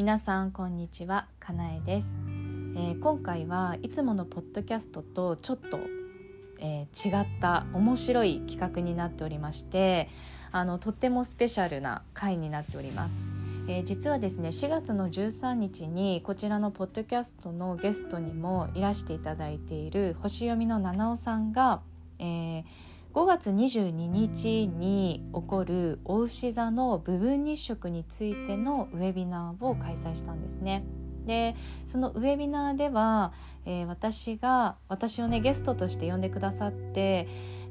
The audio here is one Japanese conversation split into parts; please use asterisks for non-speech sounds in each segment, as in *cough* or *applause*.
皆さんこんにちは。かなえです、えー今回はいつものポッドキャストとちょっと、えー違った面白い企画になっておりましてあのとってもスペシャルな回になっております、えー実はですね4月の13日にこちらのポッドキャストのゲストにもいらしていただいている星読みの七尾さんが、えー5月22日に起こるお牛座の部分日食についてのウェビナーを開催したんですね。でそのウェビナーでは、えー私が私をねゲストとして呼んでくださって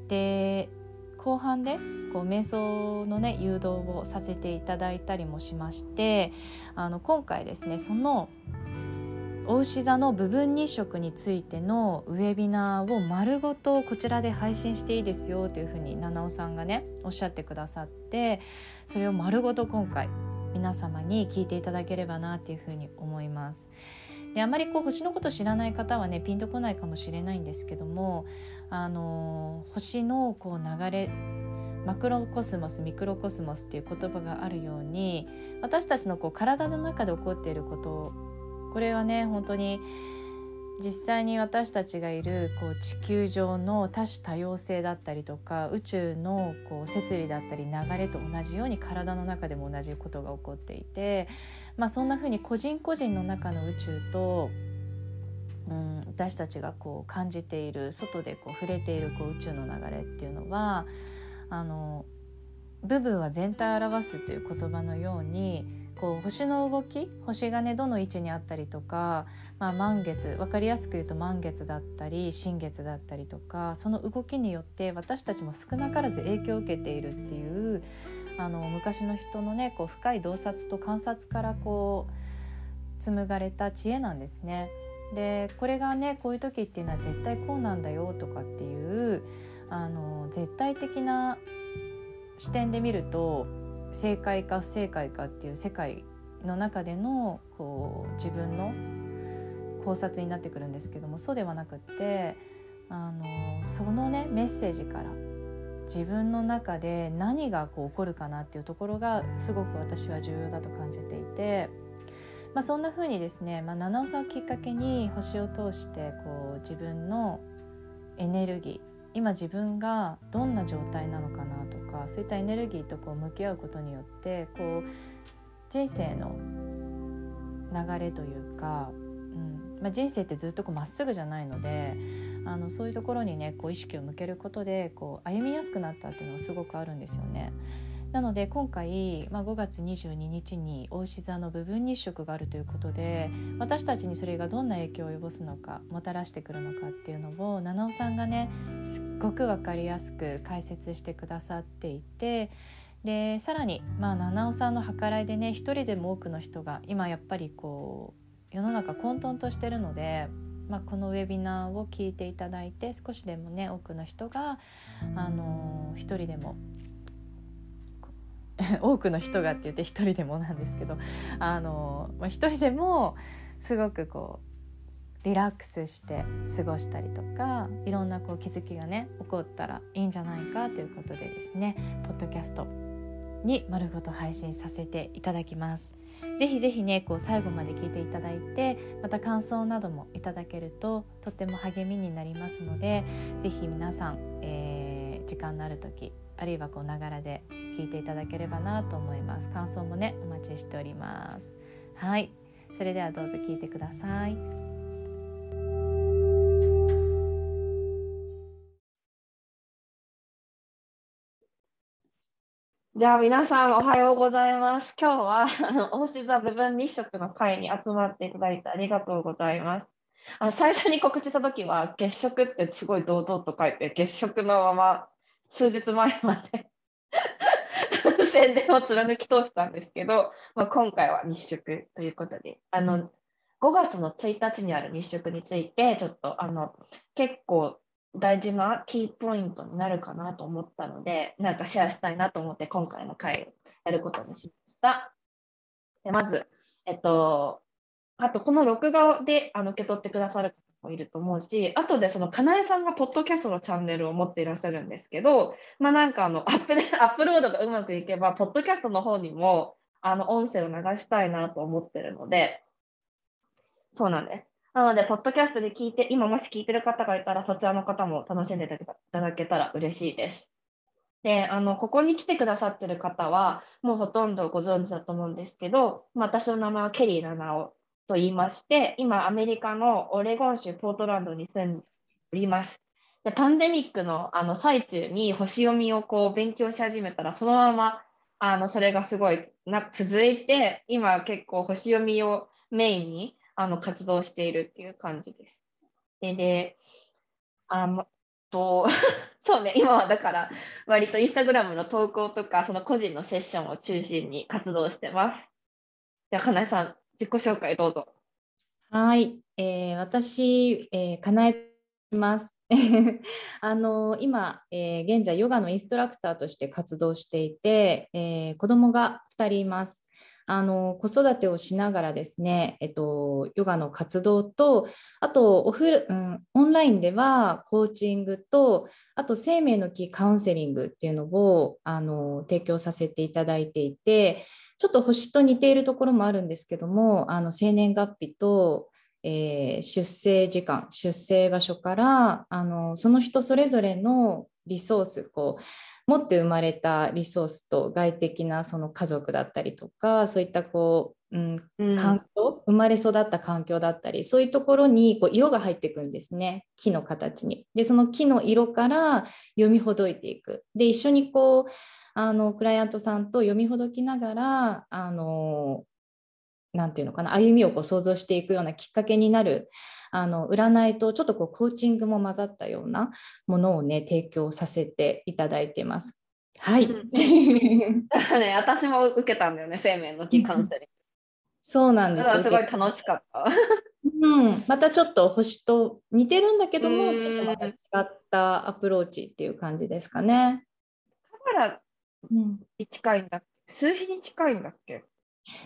で後半でこう瞑想のね誘導をさせていただいたりもしましてあの今回ですねそのお牛座の部分日食についてのウェビナーを丸ごとこちらで配信していいですよというふうに七尾さんがねおっしゃってくださってそれを丸ごと今回皆様に聞いていただければなっていうふうに思います。であまりこう星のこと知らない方はねピンとこないかもしれないんですけどもあの星のこう流れマクロコスモスミクロコスモスっていう言葉があるように私たちのこう体の中で起こっていることこれはね本当に実際に私たちがいるこう地球上の多種多様性だったりとか宇宙のこう摂理だったり流れと同じように体の中でも同じことが起こっていて、まあ、そんな風に個人個人の中の宇宙と、うん、私たちがこう感じている外でこう触れているこう宇宙の流れっていうのはあの部分は全体を表すという言葉のようにこう星の動き星がねどの位置にあったりとか、まあ、満月分かりやすく言うと満月だったり新月だったりとかその動きによって私たちも少なからず影響を受けているっていうあの昔の人のねこう深い洞察と観察からこう紡がれた知恵なんですね。でこれがねこういう時っていうのは絶対こうなんだよとかっていうあの絶対的な視点で見ると正解か不正解かっていう世界の中でのこう自分の考察になってくるんですけどもそうではなくってあのそのねメッセージから自分の中で何がこう起こるかなっていうところがすごく私は重要だと感じていて、まあ、そんな風にですね、まあ、七尾さんをきっかけに星を通してこう自分のエネルギー今自分がどんな状態なのかなとかそういったエネルギーとこう向き合うことによってこう人生の流れというか、うんまあ、人生ってずっとこうまっすぐじゃないのであのそういうところにねこう意識を向けることでこう歩みやすくなったっていうのはすごくあるんですよね。なので今回、まあ、5月22日に大牛座の部分日食があるということで私たちにそれがどんな影響を及ぼすのかもたらしてくるのかっていうのを七尾さんがねすっごく分かりやすく解説してくださっていてでさらに、まあ、七尾さんの計らいでね一人でも多くの人が今やっぱりこう世の中混沌としてるので。まあ、このウェビナーを聞いていただいて少しでもね多くの人があの一人でも *laughs* 多くの人がって言って一人でもなんですけどあの、まあ、一人でもすごくこうリラックスして過ごしたりとかいろんなこう気づきがね起こったらいいんじゃないかということでですねポッドキャストに丸ごと配信させていただきます。ぜひぜひねこう最後まで聞いていただいてまた感想などもいただけるととっても励みになりますのでぜひ皆さん、えー時間のある時あるいはこうながらで聞いていただければなと思います感想もねお待ちしておりますはいそれではどうぞ聞いてくださいじゃあ皆さんおはようございます。今日はあの大志座部分日食の会に集まっていただいてありがとうございます。あ最初に告知した時は月食ってすごい堂々と書いて月食のまま数日前まで *laughs* 宣伝を貫き通したんですけど、まあ、今回は日食ということであの5月の1日にある日食についてちょっとあの結構大事なキーポイントになるかなと思ったので、なんかシェアしたいなと思って今回の回をやることにしました。でまず、えっと、あとこの録画であの受け取ってくださる方もいると思うし、あとでそのかなえさんがポッドキャストのチャンネルを持っていらっしゃるんですけど、まあなんかあのアップで *laughs* アップロードがうまくいけば、ポッドキャストの方にもあの音声を流したいなと思ってるので、そうなんです。なので、ポッドキャストで聞いて、今もし聞いてる方がいたら、そちらの方も楽しんでいただけたら嬉しいです。で、あの、ここに来てくださってる方は、もうほとんどご存知だと思うんですけど、まあ、私の名前はケリー七尾と言いまして、今、アメリカのオレゴン州ポートランドに住んでおります。でパンデミックのあの最中に星読みをこう勉強し始めたら、そのままあのそれがすごいな続いて、今結構星読みをメインにあの活動しているっていう感じです。で、であと *laughs* そうね、今はだから割とインスタグラムの投稿とか、その個人のセッションを中心に活動してます。じゃあ、かなえさん、自己紹介どうぞ。はい、えー、私、えー、かなえます *laughs* あの今、えー、現在ヨガのインストラクターとして活動していて、えー、子供が2人います。あの子育てをしながらですね、えっと、ヨガの活動とあとオフ、うん、オンラインではコーチングとあと生命の木カウンセリングっていうのをあの提供させていただいていてちょっと星と似ているところもあるんですけどもあの生年月日とえー、出生時間出生場所からあのその人それぞれのリソースこう持って生まれたリソースと外的なその家族だったりとかそういったこう、うん、環境、うん、生まれ育った環境だったりそういうところにこう色が入っていくんですね木の形に。でその木の色から読みほどいていく。で一緒にこうあのクライアントさんと読みほどきながらあのなんていうのかな歩みをこう想像していくようなきっかけになるあの占いとちょっとこうコーチングも混ざったようなものをね提供させていただいてます。はい。*laughs* ね、私も受けたんだよね生命の木カウンセリング。そうなんですすごい楽しかった。うん、またちょっと星と似てるんだけども、また違ったアプローチっていう感じですかね。カメラに近いんだっけ、うん、数比に近いんだっけ？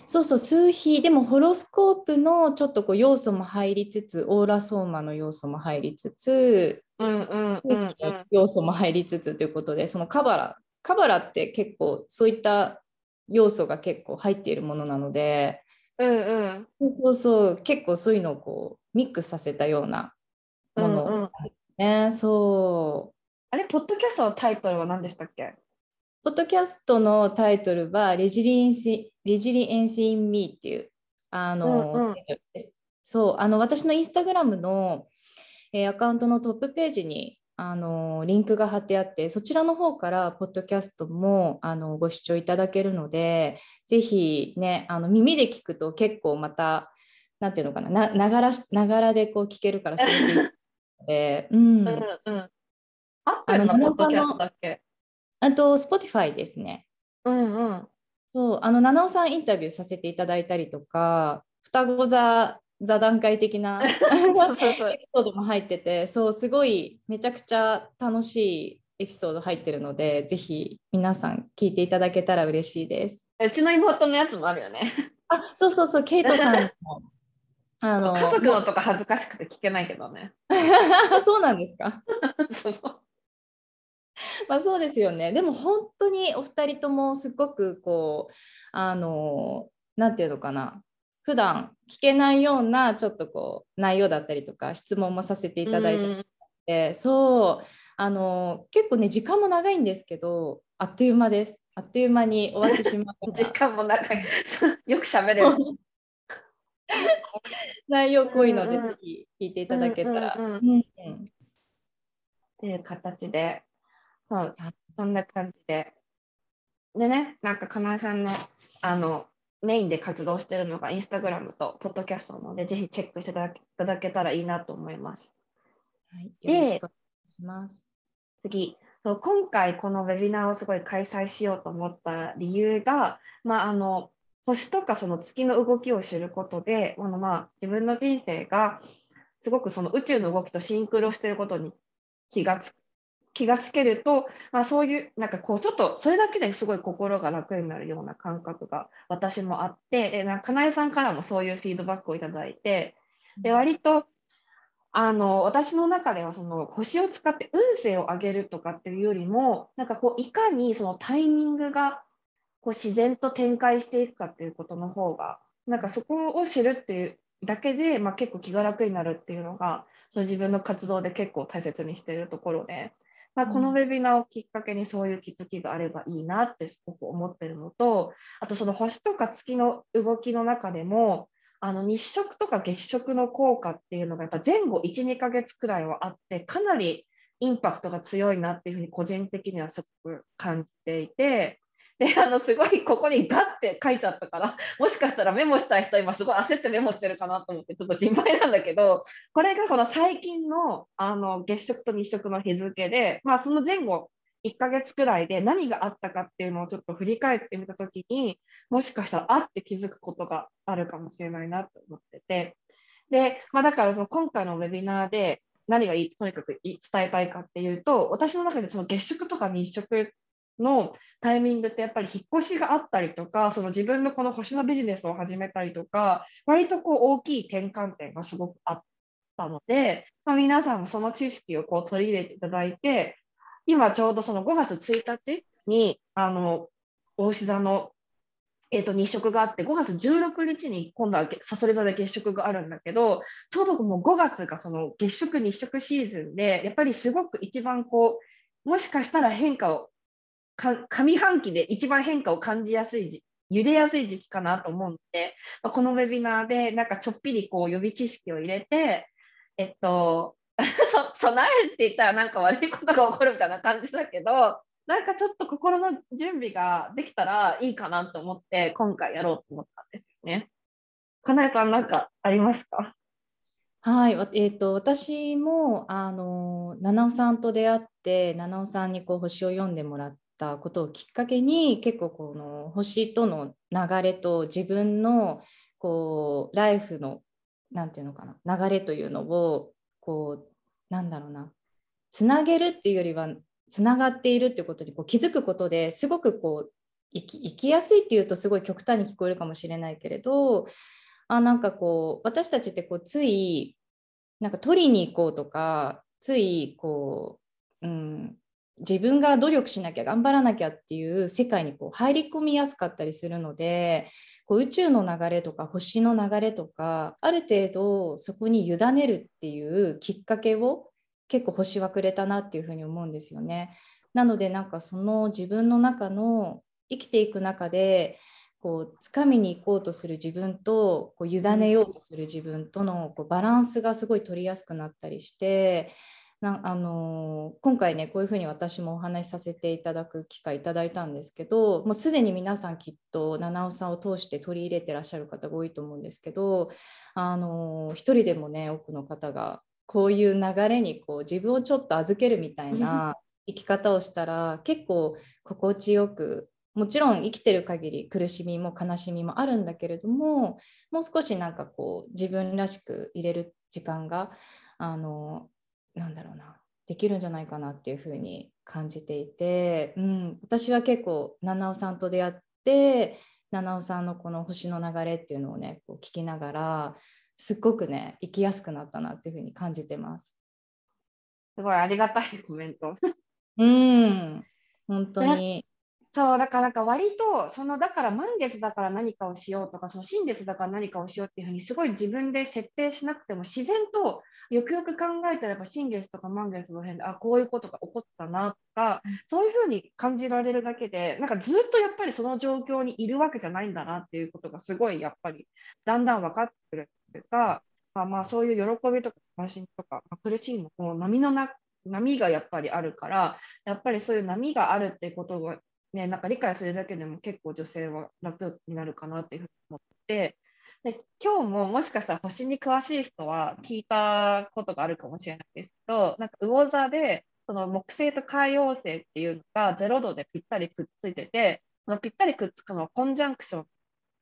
そうそう数比でもホロスコープのちょっとこう要素も入りつつオーラソーマの要素も入りつつ、うんうんうん、要素も入りつつということでそのカバラカバラって結構そういった要素が結構入っているものなので、うんうん、そうそう結構そういうのをこうミックスさせたようなもの、うんうんね、そう。あれポッドキャストのタイトルは何でしたっけ？ポッドキャストのタイトルは resilience、resilience in me っていう、あの、うんうん、そう、あの、私のインスタグラムの、えー、アカウントのトップページに、あの、リンクが貼ってあって、そちらの方から、ポッドキャストも、あの、ご視聴いただけるので、ぜひね、あの、耳で聞くと結構また、なんていうのかな、なながら、ながらでこう聞けるからすごくいいので、うん。うんうん。アップルのポッドキャストだっけあと、Spotify ですね。うんうん。そう、あの、七尾さんインタビューさせていただいたりとか、双子座、座談会的な *laughs* エピソードも入ってて、そう、すごいめちゃくちゃ楽しいエピソード入ってるので、ぜひ皆さん聞いていただけたら嬉しいです。うちの妹のやつもあるよね。あ、そうそうそう、ケイトさんも。*laughs* あの家族のとか恥ずかしくて聞けないけどね。*laughs* そうなんですか？そうそう。*laughs* まあそうですよね。でも本当にお二人ともすごくこうあのなんていうのかな普段聞けないようなちょっとこう内容だったりとか質問もさせていただいて、うん、そうあの結構ね時間も長いんですけどあっという間です。あっという間に終わってしまう。*laughs* 時間も長い。*laughs* よく喋れる。内容濃いので、ぜひ聞いていただけたら。っていう形でそう、そんな感じで。でね、なんか、かなえさんの、あの、メインで活動してるのが、インスタグラムとポッドキャストなので、ぜひチェックしていただけたらいいなと思います。はい、よろしくお願いします。次そう、今回このウェビナーをすごい開催しようと思った理由が、まあ、あの星とかその月の動きを知ることで、あのまあ自分の人生がすごくその宇宙の動きとシンクロしていることに気がつ気がつけると、まあ、そういうなんかこうちょっとそれだけですごい心が楽になるような感覚が私もあってでなんかかなえさんからもそういうフィードバックをいただいてで割とあの私の中ではその星を使って運勢を上げるとかっていうよりもなんかこういかにそのタイミングがこう自然と展開していくかっていうことの方がなんかそこを知るっていうだけで、まあ、結構気が楽になるっていうのがその自分の活動で結構大切にしているところで、まあ、このウェビナーをきっかけにそういう気づきがあればいいなってすごく思ってるのとあとその星とか月の動きの中でもあの日食とか月食の効果っていうのがやっぱ前後12ヶ月くらいはあってかなりインパクトが強いなっていうふうに個人的にはすごく感じていてであのすごいここにガッて書いちゃったからもしかしたらメモしたい人今すごい焦ってメモしてるかなと思ってちょっと心配なんだけどこれがこの最近のあの月食と日食の日付で、まあ、その前後1ヶ月くらいで何があったかっていうのをちょっと振り返ってみた時にもしかしたらあって気づくことがあるかもしれないなと思ってて。で、まあ、だからその今回のウェビナーで何がいいとにかく伝えたいかっていうと私の中でその月食とか日食のタイミングってやっぱり引っ越しがあったりとかその自分のこの星のビジネスを始めたりとか割とこう大きい転換点がすごくあったので、まあ、皆さんもその知識をこう取り入れていただいて今ちょうどその5月1日にあの大志座のえー、と日食があって5月16日に今度はさそり座で月食があるんだけどちょうどもう5月がその月食日食シーズンでやっぱりすごく一番こうもしかしたら変化を上半期で一番変化を感じやすい時揺れやすい時期かなと思うので、ま、このウェビナーでなんかちょっぴりこう予備知識を入れて、えっと、*laughs* 備えるって言ったらなんか悪いことが起こるみたいな感じだけど、なんかちょっと心の準備ができたらいいかなと思って今回やろうと思ったんですよね。かなえさんなんかありますか？はい、えーと、私もあの七尾さんと出会って七尾さんにこう星を読んでもらってたことをきっかけに結構この星との流れと自分のこうライフの何て言うのかな流れというのをこうなんだろうなつなげるっていうよりはつながっているっていうことにこう気づくことですごくこう生き生きやすいっていうとすごい極端に聞こえるかもしれないけれどあなんかこう私たちってこうついなんか取りに行こうとかついこう、うん、自分が努力しなきゃ頑張らなきゃっていう世界にこう入り込みやすかったりするのでこう宇宙の流れとか星の流れとかある程度そこに委ねるっていうきっかけを結構星はくれたなっていうふうに思うんですよね。なのでなんかその自分の中の生きていく中でこう掴みに行こうとする自分とこう委ねようとする自分とのこうバランスがすごい取りやすくなったりしてなあの今回ねこういうふうに私もお話しさせていただく機会いただいたんですけどもうすでに皆さんきっと七尾さんを通して取り入れてらっしゃる方が多いと思うんですけどあの一人でもね多くの方がこういう流れにこう自分をちょっと預けるみたいな生き方をしたら結構心地よくもちろん生きてる限り苦しみも悲しみもあるんだけれどももう少しなんかこう自分らしく入れる時間があのなんだろうなできるんじゃないかなっていうふうに感じていて、うん、私は結構七尾さんと出会って七尾さんのこの星の流れっていうのをねこう聞きながらすっごくね生きやすくなったなっていうふうに感じてます。すごいありがたいコメント。うん本当に。そうだからなんか割とそのだから満月だから何かをしようとかその新月だから何かをしようっていうふうにすごい自分で設定しなくても自然とよくよく考えたらやっぱ新月とか満月の辺であこういうことが起こったなとかそういうふうに感じられるだけでなんかずっとやっぱりその状況にいるわけじゃないんだなっていうことがすごいやっぱりだんだん分かってくるというか、まあ、まあそういう喜びとか安心とか、まあ、苦しいのも波のな波がやっぱりあるからやっぱりそういう波があるっていうことがね、なんか理解するだけでも結構女性は楽になるかなっていうふうに思ってで今日ももしかしたら星に詳しい人は聞いたことがあるかもしれないですけどなんか魚座でその木星と海王星っていうのが0度でぴったりくっついててそのぴったりくっつくのはコンジャンクション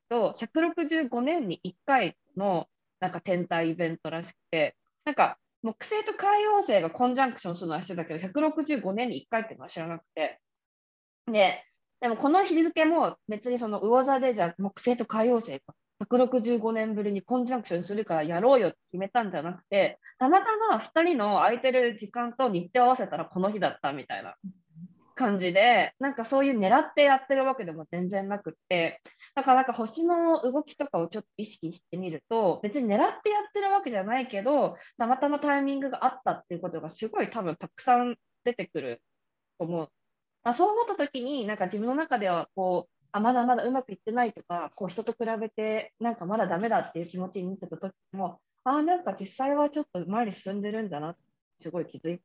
と165年に1回のなんか天体イベントらしくてなんか木星と海王星がコンジャンクションするのはしてたけど165年に1回っていうのは知らなくて。ででもこの日付も別にその魚座でじゃあ木星と海王星が165年ぶりにコンジャンクションするからやろうよって決めたんじゃなくて、たまたま2人の空いてる時間と日程を合わせたらこの日だったみたいな感じで、なんかそういう狙ってやってるわけでも全然なくって、だからなんか星の動きとかをちょっと意識してみると、別に狙ってやってるわけじゃないけど、たまたまタイミングがあったっていうことがすごい多分たくさん出てくると思う。まあ、そう思った時に、なんか自分の中ではこう、あまだまだうまくいってないとか、こう人と比べてなんかまだダメだっていう気持ちになってた時も、ああ、なんか実際はちょっと前に進んでるんだなすごい気づい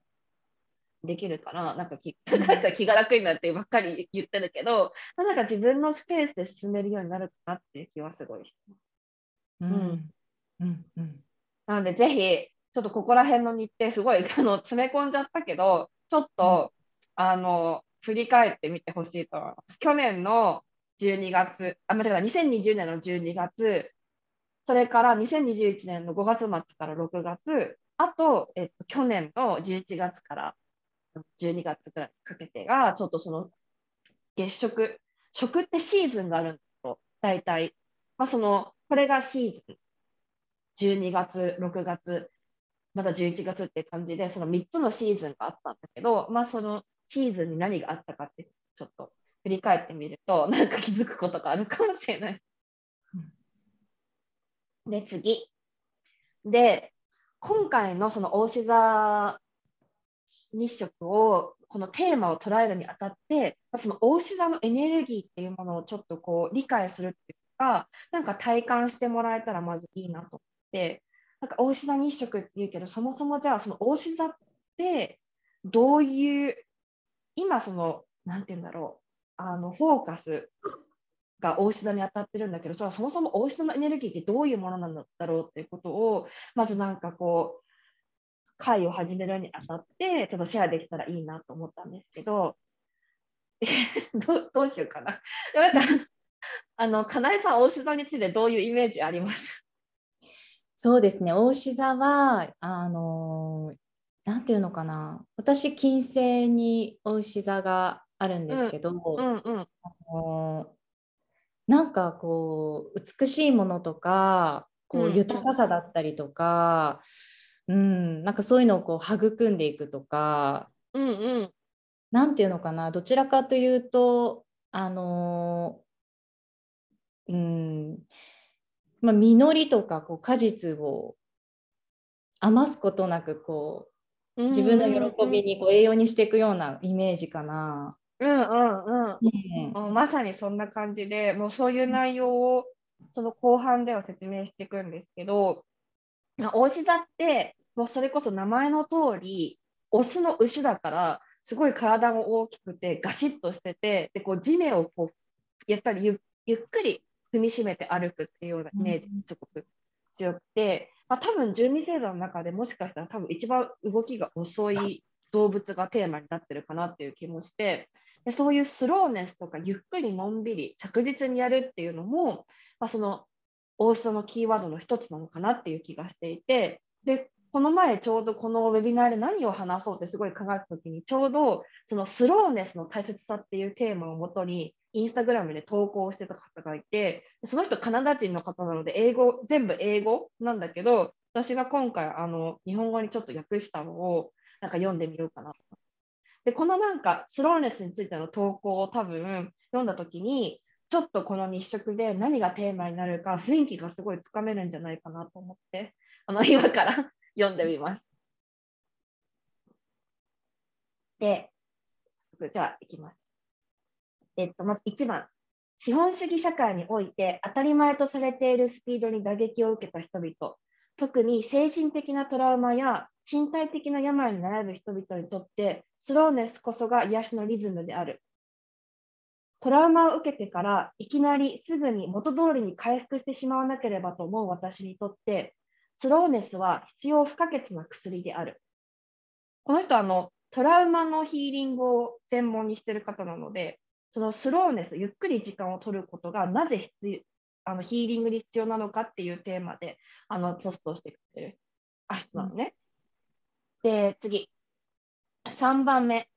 できるから、なんか気 *laughs* なんか気が楽になってばっかり *laughs* 言ってるけど、なんか自分のスペースで進めるようになるかなっていう気はすごいします。うん。うんうん、なので、ぜひ、ちょっとここら辺の日程、すごい *laughs* あの詰め込んじゃったけど、ちょっと、うん、あの振り返ってみてほしいと思います。去年の12月、あ、間違えた、2020年の12月、それから2021年の5月末から6月、あと、えっと、去年の11月から12月ぐらいかけてが、ちょっとその月食、食ってシーズンがあるんですよ、大体。まあ、その、これがシーズン。12月、6月、まだ11月って感じで、その3つのシーズンがあったんだけど、まあ、そのシーズンに何があったかって、ちょっと振り返ってみると、*laughs* なんか気づくことがあるかもしれない。で、次。で、今回のその大志座日食をこのテーマを捉えるにあたってその大志座のエネルギーっていうものをちょっとこう理解するっていうかなんか体感してもらえたらまずいいなと思ってなんか大志座日食っていうけどそもそもじゃあその大志座ってどういう今その何て言うんだろうあのフォーカスが大志座に当たってるんだけどそれはそもそも大志座のエネルギーってどういうものなんだろうっていうことをまずなんかこう会を始めるにあたって、ちょっとシェアできたらいいなと思ったんですけど、*laughs* どどうしようかな。なんか、*laughs* あの、かなえさん、大志座についてどういうイメージあります？そうですね、大志座は、あの、なんていうのかな、私、金星に大志座があるんですけど、うんうん。うん、あのなんかこう美しいものとかこう豊かさだったりとか、うん、なんかそういうのをこう育んでいくとか、うんうん、なんていうのかなどちらかというとあのうんまあ、実りとかこう果実を余すことなくこう自分の喜びにこう栄養にしていくようなイメージかな。うんうんうん、うん、まさにそんな感じでもうそういう内容をその後半では説明していくんですけど大志座ってもうそれこそ名前の通りオスの牛だからすごい体も大きくてガシッとしててでこう地面をこうやっぱりゆっくり踏みしめて歩くっていうようなイメージがすごく強くて、まあ、多分12星座の中でもしかしたら多分一番動きが遅い動物がテーマになってるかなっていう気もしてでそういうスローネスとかゆっくりのんびり着実にやるっていうのも、まあ、その大須のキーワードの一つなのかなっていう気がしていてでこの前ちょうどこのウェビナーで何を話そうってすごい考えた時にちょうどそのスローネスの大切さっていうテーマをもとにインスタグラムで投稿してた方がいてその人カナダ人の方なので英語全部英語なんだけど私が今回あの日本語にちょっと訳したのをなんか読んでみようかなとでこのなんかスローネスについての投稿を多分読んだ時にちょっとこの日食で何がテーマになるか雰囲気がすごいつかめるんじゃないかなと思ってあの今から *laughs* 読んでみます。で、じゃあ、いきます。えっと、まず1番。資本主義社会において当たり前とされているスピードに打撃を受けた人々、特に精神的なトラウマや身体的な病に悩む人々にとって、スローネスこそが癒しのリズムである。トラウマを受けてからいきなりすぐに元通りに回復してしまわなければと思う私にとって、スローネスは必要不可欠な薬である。この人はあのトラウマのヒーリングを専門にしている方なので、そのスローネス、ゆっくり時間を取ることがなぜ必要あのヒーリングに必要なのかっていうテーマであのポストしてくれてる人なのね。うん、で、次。3番目。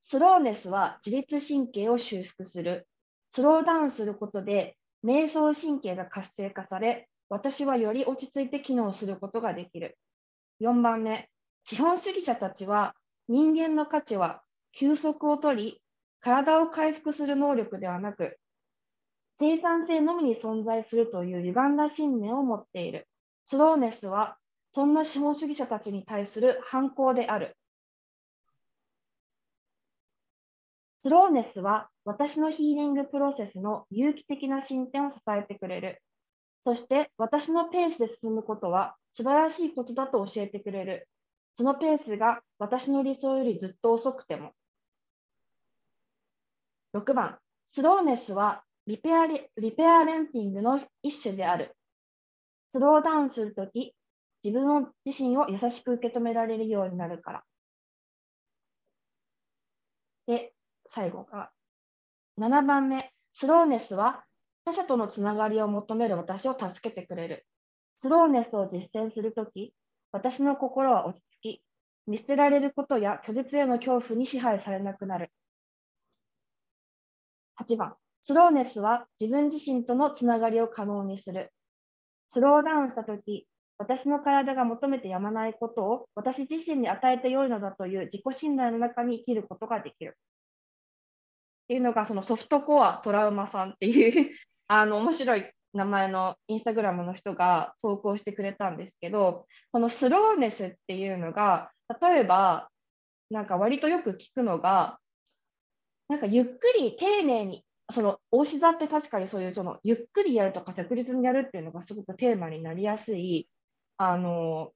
スローネスは自律神経を修復する。スローダウンすることで、瞑想神経が活性化され、私はより落ち着いて機能することができる。4番目、資本主義者たちは人間の価値は休息を取り、体を回復する能力ではなく、生産性のみに存在するという歪んだ信念を持っている。スローネスは、そんな資本主義者たちに対する反抗である。スローネスは私のヒーリングプロセスの有機的な進展を支えてくれる。そして私のペースで進むことは素晴らしいことだと教えてくれる。そのペースが私の理想よりずっと遅くても。6番、スローネスはリペアリペアレンティングの一種である。スローダウンするとき、自分自身を優しく受け止められるようになるから。で、最後が、7番目、スローネスは他者とのつながりを求める私を助けてくれる。スローネスを実践するとき、私の心は落ち着き、見捨てられることや拒絶への恐怖に支配されなくなる。8番、スローネスは自分自身とのつながりを可能にする。スローダウンしたとき、私の体が求めてやまないことを私自身に与えてよいのだという自己信頼の中に生きることができる。っていうのがそのソフトコアトラウマさんっていう *laughs* あの面白い名前のインスタグラムの人が投稿してくれたんですけどこのスローネスっていうのが例えばなんか割とよく聞くのがなんかゆっくり丁寧にその大志座って確かにそういうそのゆっくりやるとか着実にやるっていうのがすごくテーマになりやすいあの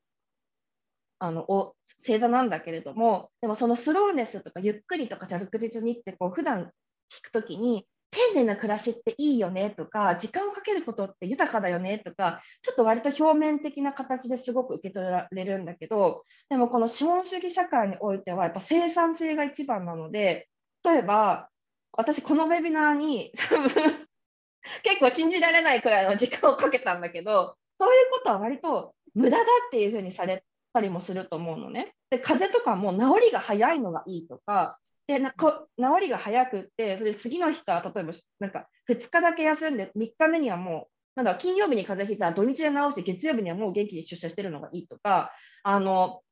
あのお星座なんだけれどもでもそのスローネスとかゆっくりとか着実にってこう普段聞くときに丁寧な暮らしっていいよねとか時間をかけることって豊かだよねとかちょっと割と表面的な形ですごく受け取られるんだけどでもこの資本主義社会においてはやっぱ生産性が一番なので例えば私このウェビナーに *laughs* 結構信じられないくらいの時間をかけたんだけどそういうことは割と無駄だっていうふうにされたりもすると思うのね。で風邪とかも治りが早いのがいいとかでなこ治りが早くって、それ次の日から例えばなんか2日だけ休んで、3日目にはもう、なんだ金曜日に風邪ひいたら土日で治して、月曜日にはもう元気に出社してるのがいいとか、あの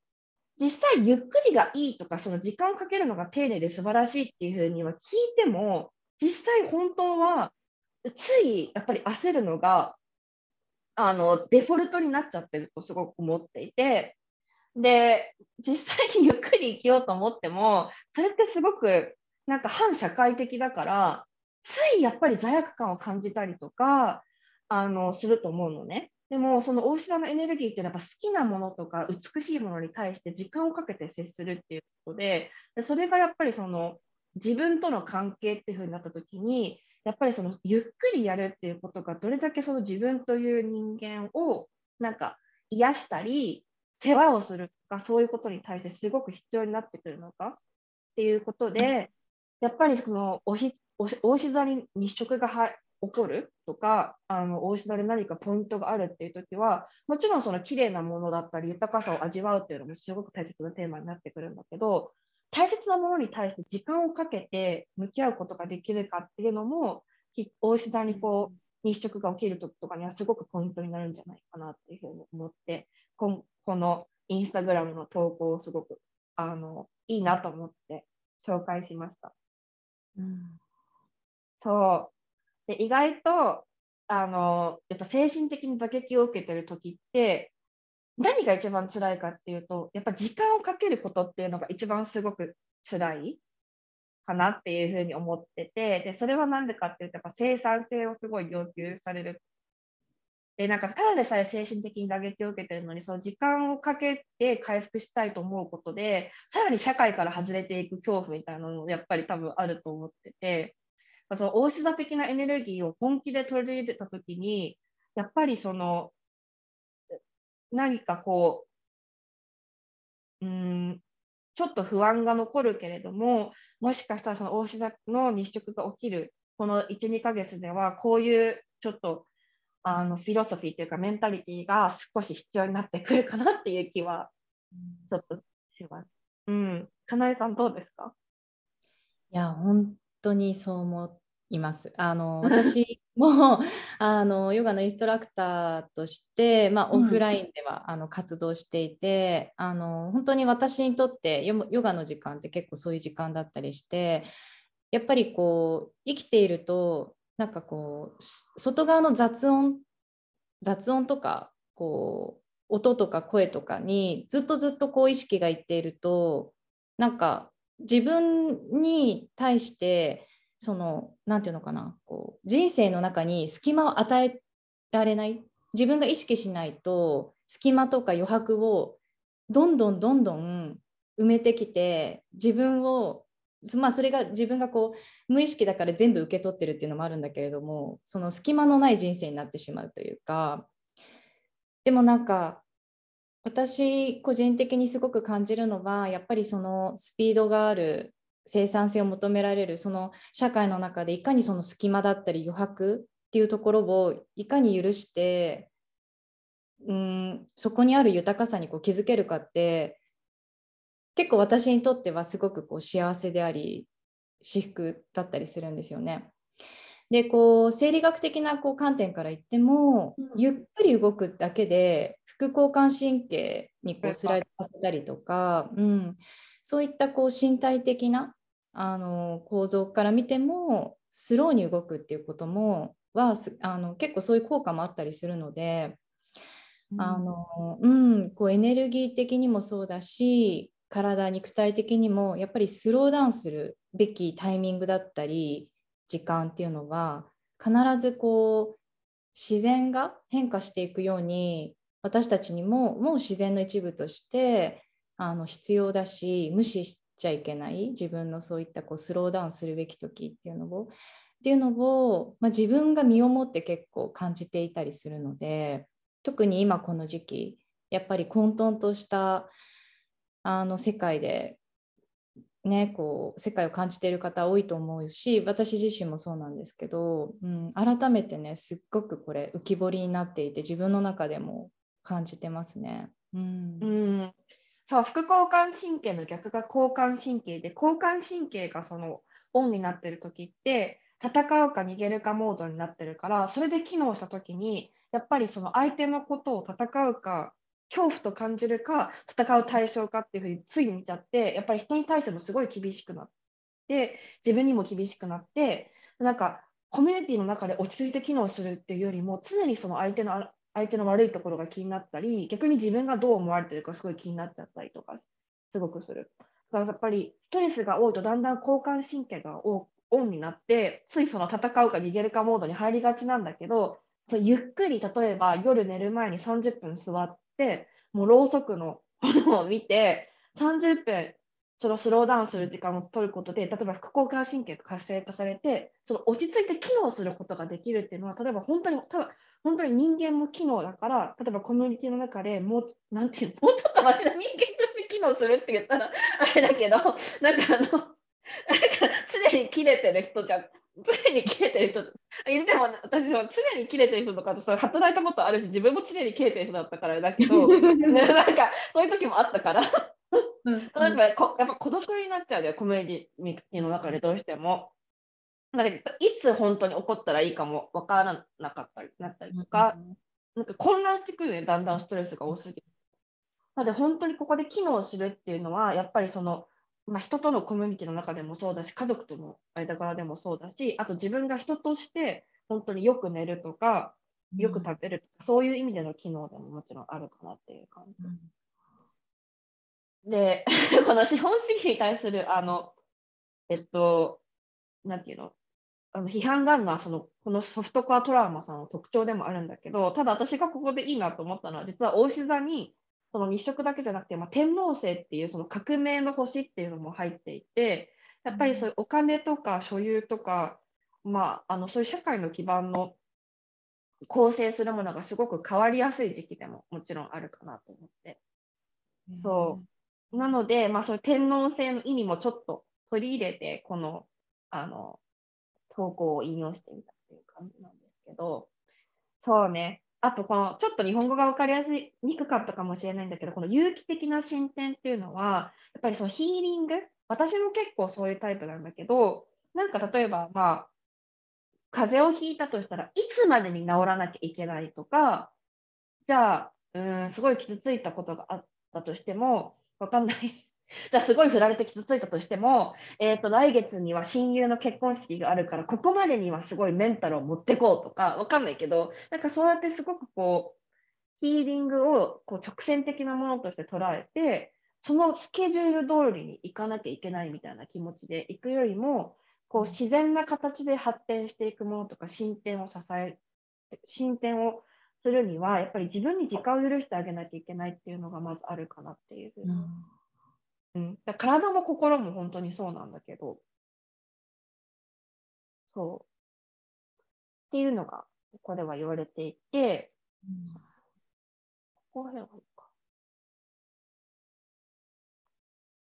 実際ゆっくりがいいとか、その時間をかけるのが丁寧で素晴らしいっていうふうには聞いても、実際本当はついやっぱり焦るのがあのデフォルトになっちゃってるとすごく思っていて、で、実際にゆっくり生きようと思っても、それってすごくなんか反社会的だから、ついやっぱり罪悪感を感じたりとか、あの、すると思うのね。でも、その大志座のエネルギーっていうのはやっぱ好きなものとか美しいものに対して時間をかけて接するっていうこと、でそれがやっぱりその自分との関係っていうふうになった時に、やっぱりそのゆっくりやるっていうことがどれだけその自分という人間をなんか癒したり世話をするとかそういうことに対してすごく必要になってくるのか？っていうことで、やっぱりそのおひ大志座に日食がは起こるとかあの大志座で何かポイントがあるっていう時はもちろんその綺麗なものだったり豊かさを味わうっていうのもすごく大切なテーマになってくるんだけど大切なものに対して時間をかけて向き合うことができるかっていうのも大志座にこう日食が起きる時とかにはすごくポイントになるんじゃないかなっていうふうに思ってここのインスタグラムの投稿をすごくあのいいなと思って紹介しました。うん、そう。で意外とあのやっぱ精神的に打撃を受けてる時って何が一番辛いかっていうとやっぱ時間をかけることっていうのが一番すごく辛いかなっていうふうに思っててでそれは何でかっていうとやっぱ生産性をすごい要求される。でなんかただでさえ精神的に打撃を受けてるのにその時間をかけて回復したいと思うことでさらに社会から外れていく恐怖みたいなのもやっぱり多分あると思っててまあその大志座的なエネルギーを本気で取り入れた時にやっぱりその何かこううんちょっと不安が残るけれどももしかしたらその大志座の日食が起きるこの12ヶ月ではこういうちょっとあのフィロソフィーというかメンタリティーが少し必要になってくるかなっていう気はちょっとします。うん、かなえさんどうですか？いや本当にそう思います。あの私もあのヨガのインストラクターとして、まあ、オフラインでは、うん、あの活動していてあの本当に私にとってヨガの時間って結構そういう時間だったりしてやっぱりこう生きているとなんかこう外側の雑音雑音とかこう音とか声とかにずっとずっとこう意識がいっているとなんか自分に対してその何て言うのかな。こう人生の中に隙間を与えられない。自分が意識しないと隙間とか余白をどんどんどんどん埋めてきて自分をまあそれが自分がこう無意識だから全部受け取ってるっていうのもあるんだけれどもその隙間のない人生になってしまうというかでもなんか私個人的にすごく感じるのはやっぱりそのスピードがある生産性を求められるその社会の中でいかにその隙間だったり余白っていうところをいかに許してうんそこにある豊かさにこう気づけるかって結構私にとってはすごくこう幸せであり至福だったりするんですよね。でこう生理学的なこう観点から言っても、うん、ゆっくり動くだけで副交感神経にこうスライドさせたりとか、うん、そういったこう身体的なあの構造から見てもスローに動くっていうこともはあの結構そういう効果もあったりするので、うん、あのうん、こうエネルギー的にもそうだし体肉体的にもやっぱりスローダウンするべきタイミングだったり時間っていうのは必ずこう自然が変化していくように私たちにももう自然の一部としてあの必要だし無視しちゃいけない自分のそういったこうスローダウンするべき時っていうのを。っていうのを、まあ、自分が身をもって結構感じていたりするので特に今この時期やっぱり混沌としたあの世界でね、こう世界を感じている方多いと思うし私自身もそうなんですけど、うん、改めてねすっごくこれ浮き彫りになっていて自分の中でも感じてますね。うん、うん。そう副交感神経の逆が交感神経で交感神経がそのオンになってる時って戦うか逃げるかモードになってるからそれで機能した時にやっぱりその相手のことを戦うか恐怖と感じるか戦う対象かっていうふうについ見ちゃってやっぱり人に対してもすごい厳しくなって自分にも厳しくなってなんかコミュニティの中で落ち着いて機能するっていうよりも常にその相手の相手の悪いところが気になったり逆に自分がどう思われてるかすごい気になっちゃったりとかすごくする。だからやっぱりストレスが多いとだんだん交感神経がオンになってついその戦うか逃げるかモードに入りがちなんだけどそうゆっくり例えば夜寝る前に30分座ってもうろうそくの *laughs* ものを見て30分そのスローダウンする時間を取ることで例えば副交感神経が活性化されてその落ち着いて機能することができるっていうのは例えば本当にただ本当に人間も機能だから例えばコミュニティの中でもうなんていうのもうちょっとマシな人間として機能するって言ったら *laughs* あれだけどなんかあのなんか常に切れてる人じゃ常に切れてる人。言っても私は常に切れてる人とかとそ働いたことあるし自分も常に切れてる人だったからだけど *laughs* なんかそういう時もあったから。うん、*laughs* なんかこやっぱ孤独になっちゃうよコミュニティの中でどうしても。なんかいつ本当に起こったらいいかも分からなかったりなったりとか、うん、なんか混乱してくるねだんだんストレスが多すぎて。なので本当にここで機能するっていうのはやっぱりそのまあ、人とのコミュニティの中でもそうだし家族との間柄でもそうだしあと自分が人として本当によく寝るとかよく食べるとか、うん、そういう意味での機能でももちろんあるかなっていう感じ。うん、で *laughs* この資本主義に対するあのえっとなんていうの？あの批判があるのはそのこのソフトコアトラウマさんの特徴でもあるんだけどただ私がここでいいなと思ったのは実は大志座にその日食だけじゃなくて、まあ、天王星っていうその革命の星っていうのも入っていてやっぱりそういうお金とか所有とか、まあ、あのそういう社会の基盤の構成するものがすごく変わりやすい時期でももちろんあるかなと思って。そう。なので、まあ、そういう天王星の意味もちょっと取り入れてこのあの投稿を引用してみたっていう感じなんですけどそうねあと、このちょっと日本語が分かりやすいにくかったかもしれないんだけど、この有機的な進展っていうのは、やっぱりそのヒーリング、私も結構そういうタイプなんだけど、なんか例えば、まあ、風邪をひいたとしたらいつまでに治らなきゃいけないとか、じゃあ、うん、すごい傷ついたことがあったとしても、わかんない。じゃあすごい振られて傷ついたとしても、えー、と来月には親友の結婚式があるからここまでにはすごいメンタルを持ってこうとかわかんないけどなんかそうやってすごくこうヒーリングをこう直線的なものとして捉えてそのスケジュール通りに行かなきゃいけないみたいな気持ちで行くよりもこう自然な形で発展していくものとか進展を支え進展をするにはやっぱり自分に時間を許してあげなきゃいけないっていうのがまずあるかなっていうふうに。うんうん、だ体も心も本当にそうなんだけど、そう。っていうのが、ここでは言われていて、うん、ここら辺はいいか。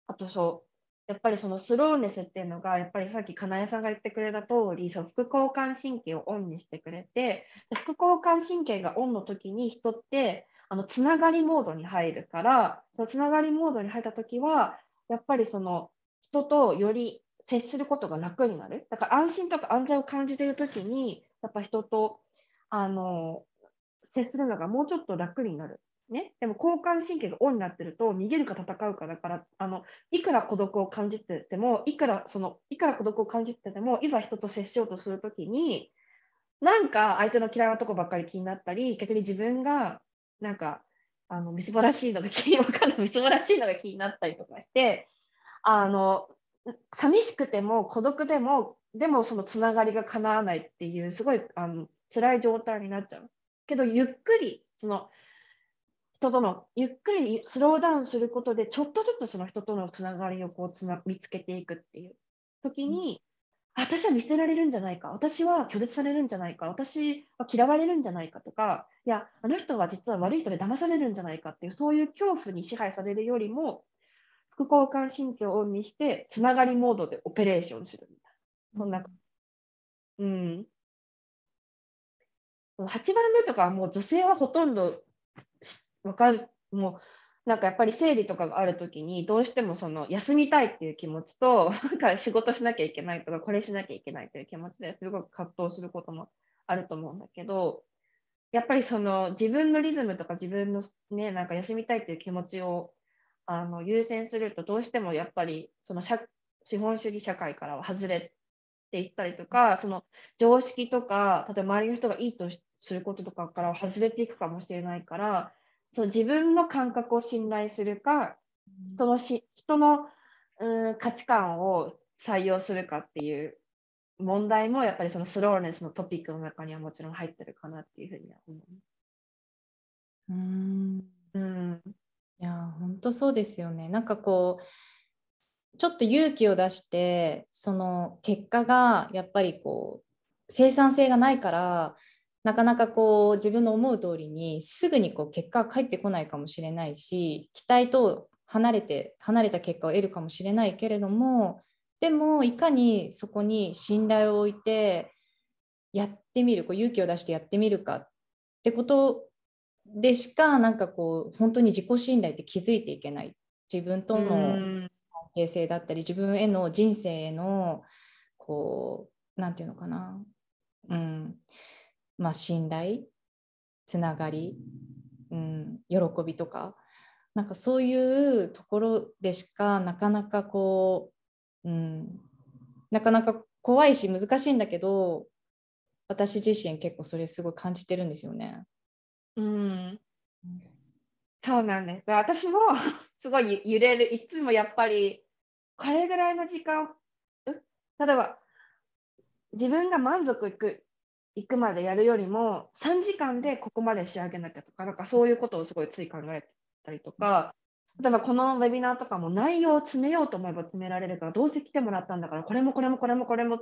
あとそう、やっぱりそのスローネスっていうのが、やっぱりさっきかなえさんが言ってくれた通り、その副交感神経をオンにしてくれて、副交感神経がオンの時に人って、あのつながりモードに入るから、そのつながりモードに入ったときは、やっぱりその人とより接することが楽になる。だから安心とか安全を感じているときに、やっぱ人とあの接するのがもうちょっと楽になる。ね、でも交感神経がオンになってると逃げるか戦うかだからあのいくら孤独を感じててもいくらそのいくら孤独を感じててもいざ人と接しようとするときになんか相手の嫌いなとこばっかり気になったり逆に自分がなんか、あの、みすぼらしいのが気に、かんない、みすぼらしいのが気になったりとかして、あの、寂しくても孤独でも、でもそのつながりが叶わないっていう、すごいあの辛い状態になっちゃう。けど、ゆっくり、その、人との、ゆっくりスローダウンすることで、ちょっとずつその人とのつながりをこうつな見つけていくっていう時に、私は見捨てられるんじゃないか、私は拒絶されるんじゃないか、私は嫌われるんじゃないかとか、いや、あの人は実は悪い人で騙されるんじゃないかっていう、そういう恐怖に支配されるよりも、副交感神経をオンにして、つながりモードでオペレーションするみたいな。そんな、うん。8番目とかはもう女性はほとんどわかる、もうなんかやっぱり生理とかがある時にどうしてもその休みたいっていう気持ちと *laughs* なんか仕事しなきゃいけないとかこれしなきゃいけないっていう気持ちですごく葛藤することもあると思うんだけどやっぱりその自分のリズムとか自分のねなんか休みたいっていう気持ちをあの優先するとどうしてもやっぱりその資本主義社会からは外れていったりとかその常識とか例えば周りの人がいいとすることとかからは外れていくかもしれないからそう自分の感覚を信頼するか、人のし人のうん価値観を採用するかっていう問題もやっぱりそのスローネスのトピックの中にはもちろん入ってるかなっていうふうには思う。うんうんいや本当そうですよね。なんかこうちょっと勇気を出してその結果がやっぱりこう生産性がないからなかなかこう自分の思う通りにすぐにこう結果が返ってこないかもしれないし期待と離れて離れた結果を得るかもしれないけれどもでもいかにそこに信頼を置いてやってみるこう勇気を出してやってみるかってことでしかなんかこう本当に自己信頼って気づいていけない。自分との関係性だったり自分への人生へのこう何て言うのかな。うん。まあ、信頼つながり、うん、喜びとかなんかそういうところでしかなかなかこう、うん、なかなか怖いし難しいんだけど私自身結構それすごい感じてるんですよね。うん、そうなんです。私も *laughs* すごい揺れる。いつもやっぱりこれぐらいの時間例えば自分が満足いく行くまでやるよりも3時間でここまで仕上げなきゃとかなんかそういうことをすごいつい考えたりとか例えばこのウェビナーとかも内容を詰めようと思えば詰められるからどうせ来てもらったんだからこれもこれもこれもこれも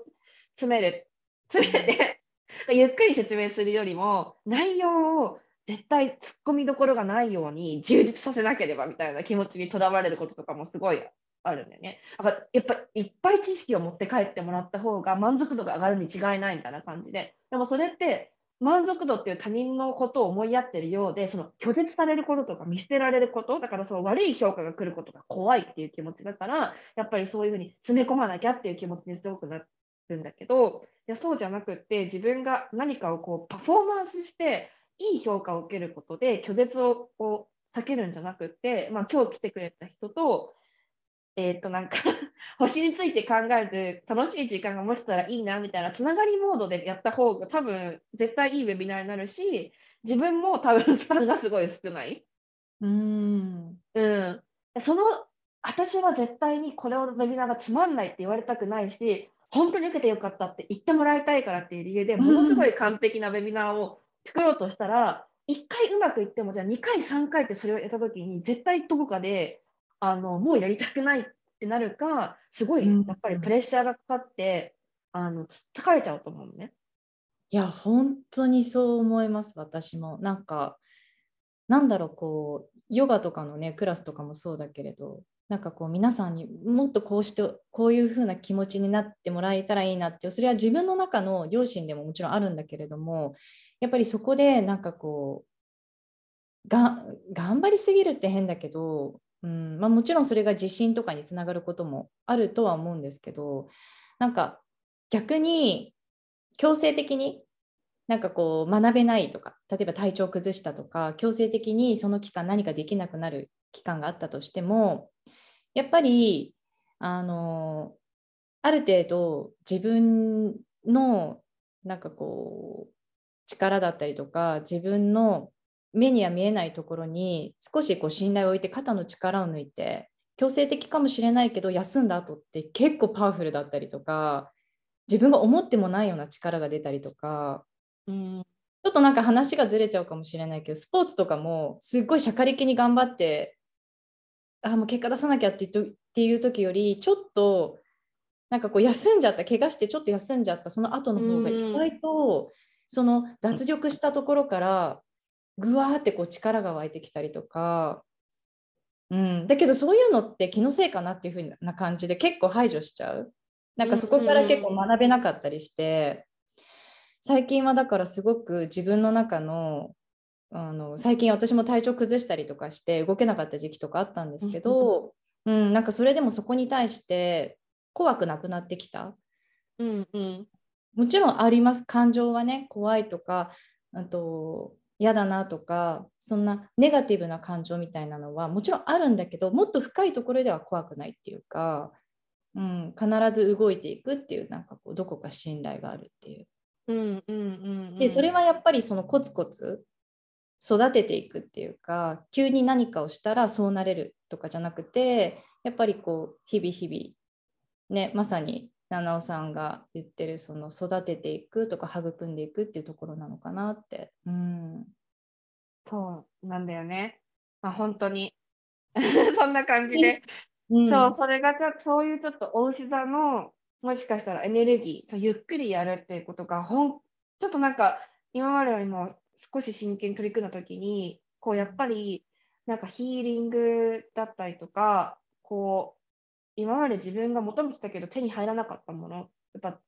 詰める詰めて *laughs* ゆっくり説明するよりも内容を絶対突っ込みどころがないように充実させなければみたいな気持ちにとらわれることとかもすごいあるんだよね。だからやっぱいっぱい知識を持って帰ってもらった方が満足度が上がるに違いないみたいな感じで。でもそれって満足度っていう他人のことを思いやってるようで、その拒絶されることとか見捨てられること、だからその悪い評価が来ることが怖いっていう気持ちだから、やっぱりそういうふうに詰め込まなきゃっていう気持ちにすごくなるんだけど、いやそうじゃなくって自分が何かをこうパフォーマンスしていい評価を受けることで拒絶を避けるんじゃなくって、まあ、今日来てくれた人とえっ、と、なんか *laughs* 星について考える楽しい時間が持てたらいいなみたいなつながりモードでやった方が多分絶対いいウェビナーになるし自分も多分負担がすごい少ない。うん、うん、その私は絶対にこれをウェビナーがつまんないって言われたくないし本当に受けてよかったって言ってもらいたいからっていう理由でものすごい完璧なウェビナーを作ろうとしたら、うん、1回うまくいってもじゃあ2回3回ってそれをやった時に絶対どこかであのもうやりたくないってなるかすごいやっぱりプレッシャーがかかって、うん、あの疲れちゃうと思うのね。いや本当にそう思います私も。なんかなんだろうこうヨガとかのねクラスとかもそうだけれどなんかこう皆さんにもっとこうしてこういう風な気持ちになってもらえたらいいなってそれは自分の中の両親でももちろんあるんだけれどもやっぱりそこでなんかこうが頑張りすぎるって変だけど、うん。まあ、もちろんそれが自信とかにつながることもあるとは思うんですけどなんか逆に強制的になんかこう学べないとか例えば体調崩したとか強制的にその期間何かできなくなる期間があったとしてもやっぱりあのある程度自分のなんかこう力だったりとか自分の目には見えないところに少しこう信頼を置いて肩の力を抜いて強制的かもしれないけど休んだ後って結構パワフルだったりとか自分が思ってもないような力が出たりとか、うん、ちょっとなんか話がずれちゃうかもしれないけどスポーツとかもすっごいしゃかりきに頑張ってあもう結果出さなきゃってっていう時よりちょっとなんかこう休んじゃった怪我してちょっと休んじゃったその後の方が意外とその脱力したところからぐわーってこう力が湧いてきたりとか、うん、だけどそういうのって気のせいかなっていう風な感じで結構排除しちゃう。なんかそこから結構学べなかったりして、最近はだからすごく自分の中のあの最近私も体調崩したりとかして動けなかった時期とかあったんですけど、うん、なんかそれでもそこに対して怖くなくなってきた。うんうん、もちろんあります。感情はね怖いとかあと嫌だなとかそんなネガティブな感情みたいなのはもちろんあるんだけどもっと深いところでは怖くないっていうか、うん、必ず動いていくっていうなんかこうどこか信頼があるっていう。うんうんうん、でそれはやっぱりそのコツコツ育てていくっていうか急に何かをしたらそうなれるとかじゃなくてやっぱりこう日々日々ねまさに七尾さんが言ってるその育てていくとか育んでいくっていうところなのかなって。うん、そうなんだよね。まあ、本当に *laughs* そんな感じで、うん、そうそれがちょそういうちょっとお牛座のもしかしたらエネルギーそうゆっくりやるっていうことがほんちょっとなんか今までよりも少し真剣に取り組んだ時にこうやっぱりなんかヒーリングだったりとかこう今まで自分が求めてたけど手に入らなかったもの、やっぱ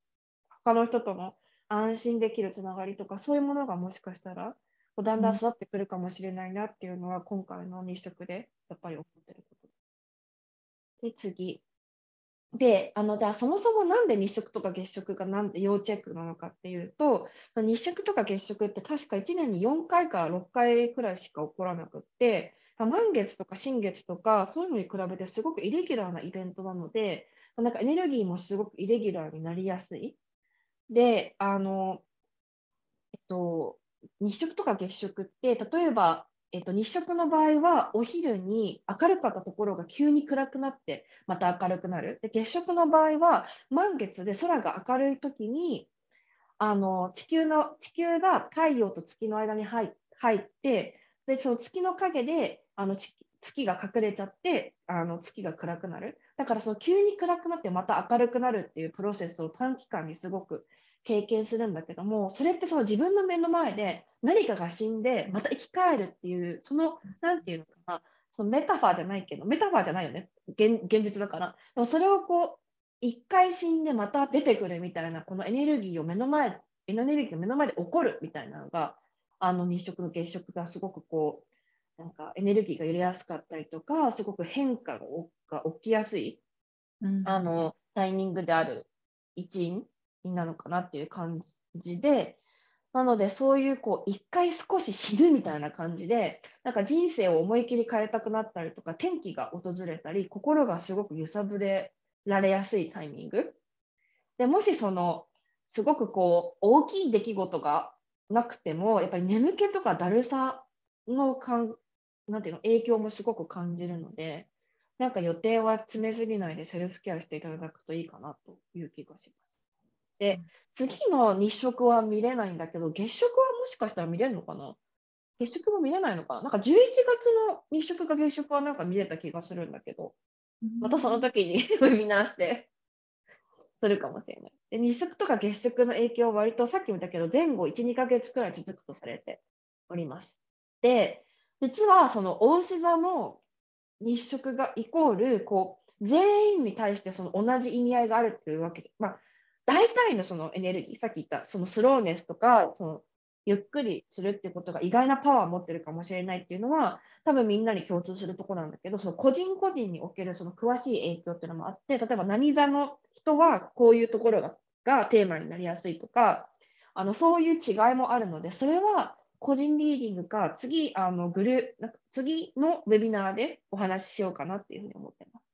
他の人との安心できるつながりとか、そういうものがもしかしたら、だんだん育ってくるかもしれないなっていうのは、今回の日食でやっぱり思ってること。で、次。で、あの、じゃあそもそもなんで日食とか月食がなんで要チェックなのかっていうと、日食とか月食って確か1年に4回から6回くらいしか起こらなくって、満月とか新月とか、そういうのに比べてすごくイレギュラーなイベントなので、なんかエネルギーもすごくイレギュラーになりやすい。で、あの、えっと、日食とか月食って、例えば、えっと、日食の場合はお昼に明るかったところが急に暗くなってまた明るくなる。で月食の場合は満月で空が明るい時にあの地球の地球が太陽と月の間に入ってでその月の影であの月が隠れちゃってあの月が暗くなる。だからその急に暗くなってまた明るくなるっていうプロセスを短期間にすごく経験するんだけどもそれってその自分の目の前で何かが死んでまた生き返るっていうその何て言うのかなそのメタファーじゃないけどメタファーじゃないよね。現実だから。でもそれをこう一回死んでまた出てくるみたいなこのエネルギーを目の前エネルギーが目の前で起こるみたいなのがあの日食の月食がすごくこうなんかエネルギーが揺れやすかったりとか、すごく変化が起きやすい、うん、あのタイミングである一因なのかなっていう感じで、なので、そういうこう一回少し死ぬみたいな感じで、なんか人生を思い切り変えたくなったりとか、転機が訪れたり、心がすごく揺さぶれられやすいタイミング。でもしそのすごくこう大きい出来事がなくても、やっぱり眠気とかだるさのかんなんていうの影響もすごく感じるので、なんか予定は詰めすぎないでセルフケアしていただくといいかなという気がします。で、次の日食は見れないんだけど、月食はもしかしたら見れるのかな？月食も見れないのかな？なんか11月の日食か月食はなんか見れた気がするんだけど、またその時にウェビナーしてするかもしれない。で、日食とか月食の影響は割とさっきも言ったけど、前後1、2ヶ月くらい続くとされております。で、実はその大牛座の日食がイコール、こう、全員に対してその同じ意味合いがあるっていうわけで、まあ、大体のそのエネルギー、さっき言ったそのスローネスとか、そのゆっくりするっていうことが意外なパワーを持ってるかもしれないっていうのは、多分みんなに共通するところなんだけど、その個人個人におけるその詳しい影響っていうのもあって、例えば何座の人はこういうところががテーマになりやすいとか、あのそういう違いもあるので、それは個人リーディングか、次、あのグルなんか次のウェビナーでお話ししようかなっていうふうに思ってます。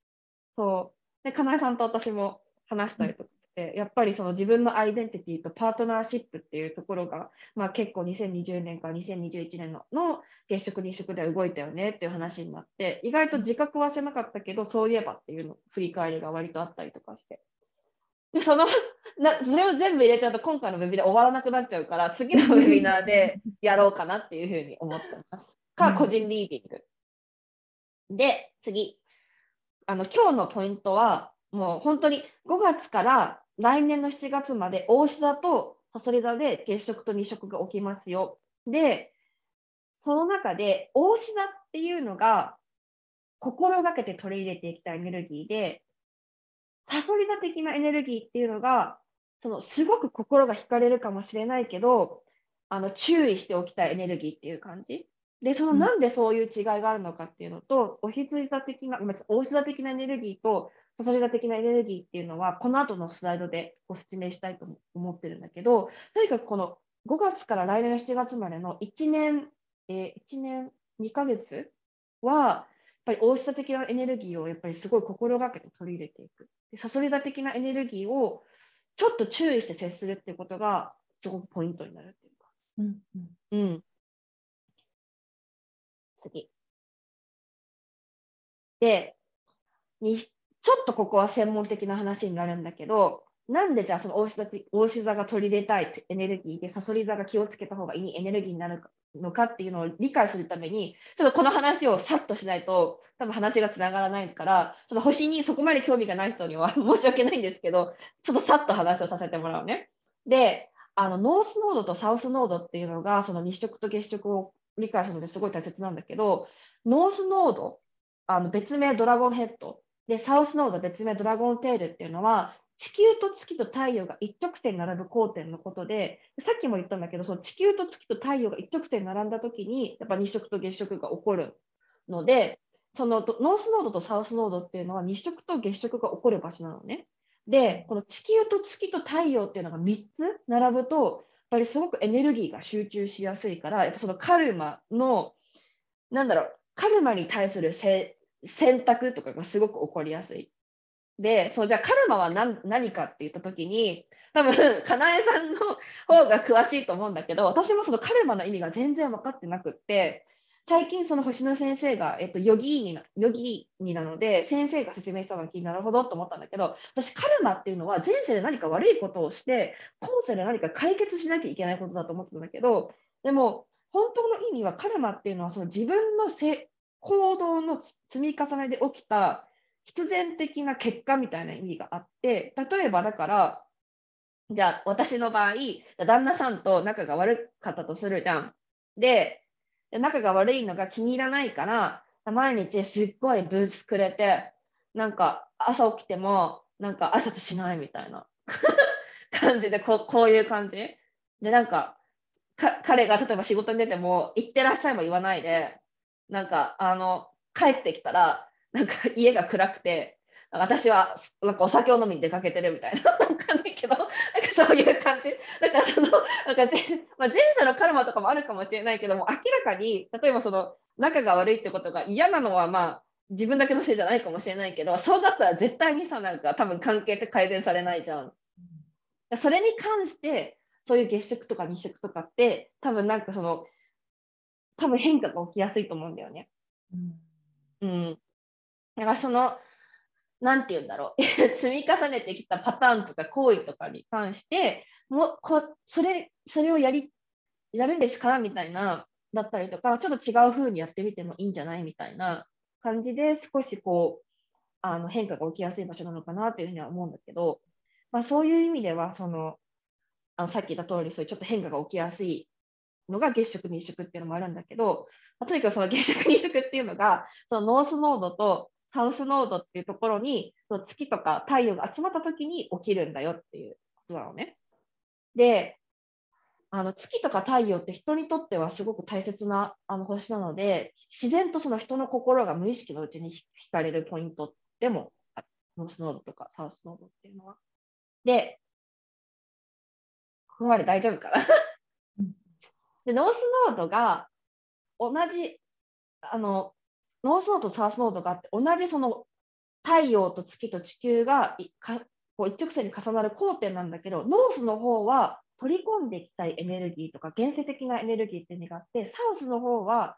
そう。で、かなえさんと私も話したりとかして、やっぱりその自分のアイデンティティとパートナーシップっていうところが、まあ、結構2020年から2021年のの月食、日食で動いたよねっていう話になって、意外と自覚はしてなかったけど、そういえばっていうの振り返りが割とあったりとかして。で、その *laughs* な、それを全部入れちゃうと今回のウェビナー終わらなくなっちゃうから、次のウェビナーでやろうかなっていうふうに思ってます。*laughs* か、個人リーディング。で、次。あの、今日のポイントは、もう本当に5月から来年の7月まで、大志座とさそり座で月食と日食が起きますよ。で、その中で、大志座っていうのが、心がけて取り入れていきたいエネルギーで、さそり座的なエネルギーっていうのが、そのすごく心が惹かれるかもしれないけど、あの注意しておきたいエネルギーっていう感じ。で、そのなんでそういう違いがあるのかっていうのと、お羊座的な、お牛座的なエネルギーと、さそり座的なエネルギーっていうのは、この後のスライドでご説明したいと思ってるんだけど、とにかくこの5月から来年の7月までの1年、えー、1年2ヶ月は、ぱり大牛座的なエネルギーをやっぱりすごい心がけて取り入れていく。でさそり座的なエネルギーをちょっと注意して接するっていうことがすごくポイントになるっていうか。うん、うん、うん次。で、にちょっとここは専門的な話になるんだけど、なんでじゃあその大志大志座が取り入れたいエネルギーで、さそり座が気をつけた方がいいエネルギーになるのかっていうのを理解するために、ちょっとこの話をさっとしないと、多分話がつながらないから、ちょっと星にそこまで興味がない人には *laughs* 申し訳ないんですけど、ちょっとさっと話をさせてもらうね。で、あのノースノードとサウスノードっていうのが、その日食と月食を理解するのですごい大切なんだけど、ノースノード、あの別名ドラゴンヘッド、で、サウスノード別名ドラゴンテールっていうのは、地球と月と太陽が一直線並ぶ交点のことで、さっきも言ったんだけど、その地球と月と太陽が一直線並んだときに、やっぱ日食と月食が起こるので、そのノースノードとサウスノードっていうのは日食と月食が起こる場所なのね。で、この地球と月と太陽っていうのが3つ並ぶと、やっぱりすごくエネルギーが集中しやすいから、やっぱそのカルマの、なんだろう、カルマに対する選択とかがすごく起こりやすい。で、そうじゃあカルマは何何かって言った時に、多分、*laughs* かなえさんの方が詳しいと思うんだけど、私もそのカルマの意味が全然分かってなくって、最近その星野先生が、えっと、ヨギーニなヨギーニなので先生が説明したのを聞いてなるほどと思ったんだけど私カルマっていうのは前世で何か悪いことをして今世で何か解決しなきゃいけないことだと思ってたんだけどでも本当の意味はカルマっていうのはその自分のせ行動の積み重ねで起きた必然的な結果みたいな意味があって例えばだからじゃあ私の場合旦那さんと仲が悪かったとするじゃん。で仲が悪いのが気に入らないから、毎日すっごいブーツくれて、なんか朝起きても、なんか挨拶しないみたいな *laughs* 感じでこ、こういう感じで、なんか、か彼が例えば仕事に出ても、行ってらっしゃいも言わないで、なんか、あの、帰ってきたら、なんか家が暗くて、私はなんかお酒を飲みに出かけてるみたいな、*laughs* わかんないけど、なんかそういう感じ。だからその、なんか前,、まあ、前世のカルマとかもあるかもしれないけども、明らかに、例えばその仲が悪いってことが嫌なのは、まあ、自分だけのせいじゃないかもしれないけど、そうだったら絶対にさ、なんか多分関係って改善されないじゃん。それに関して、そういう月食とか日食とかって、多分なんかその、多分変化が起きやすいと思うんだよね。うん。うん、だからその、なんて言うんだろう。*laughs* 積み重ねてきたパターンとか行為とかに関してもこそれそれをやりやるんですか？みたいなだったりとかちょっと違う風にやってみてもいいんじゃない？みたいな感じで少しこうあの変化が起きやすい場所なのかなというふうには思うんだけど、まあ、そういう意味ではそのあのさっき言った通りそういうちょっと変化が起きやすいのが月食日食っていうのもあるんだけど、まあ、とにかくその月食日食っていうのがそのノースノードとサウスノードっていうところにその月とか太陽が集まった時に起きるんだよっていうことなのね。で、あの月とか太陽って人にとってはすごく大切なあの星なので、自然とその人の心が無意識のうちに惹かれるポイントでもノースノードとかサウスノードっていうのは。で、ここまで大丈夫かな？で、 north node が同じあの north node と south node があって同じその太陽と月と地球がこう一直線に重なる交点なんだけどノースの方は取り込んでいきたいエネルギーとか現世的なエネルギーっていう意味があって south の方は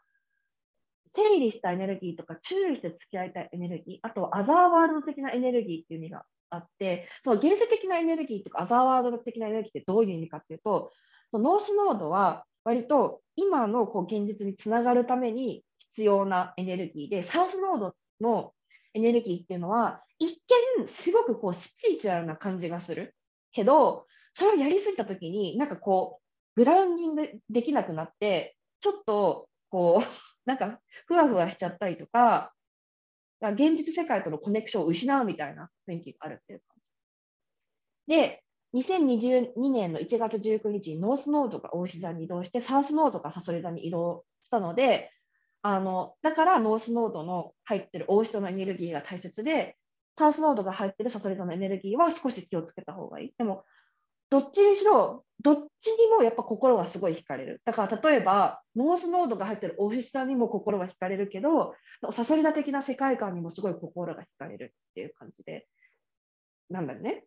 整理したエネルギーとか注意して付き合いたいエネルギーあとは other world 的なエネルギーっていう意味があってその原生的なエネルギーとかアザーワールド的なエネルギーってどういう意味かっていうとノースノードは割と今のこう現実につながるために必要なエネルギーで、サウスノードのエネルギーっていうのは、一見すごくこうスピリチュアルな感じがするけど、それをやりすぎたときに、なんかこう、グラウンディングできなくなって、ちょっとこう、*laughs* なんかふわふわしちゃったりとか、現実世界とのコネクションを失うみたいな雰囲気があるっていう感じ。で、2022年の1月19日にノースノードが大石座に移動して、サウスノードがサソリ座に移動したので、あのだからノースノードの入ってる大人のエネルギーが大切で、サウスノードが入ってるサソリ座のエネルギーは少し気をつけた方がいい。でも、どっちにしろ、どっちにもやっぱ心はすごい惹かれる。だから例えば、ノースノードが入ってるオフィスさにも心は惹かれるけど、サソリ座的な世界観にもすごい心が惹かれるっていう感じで、なんだよね。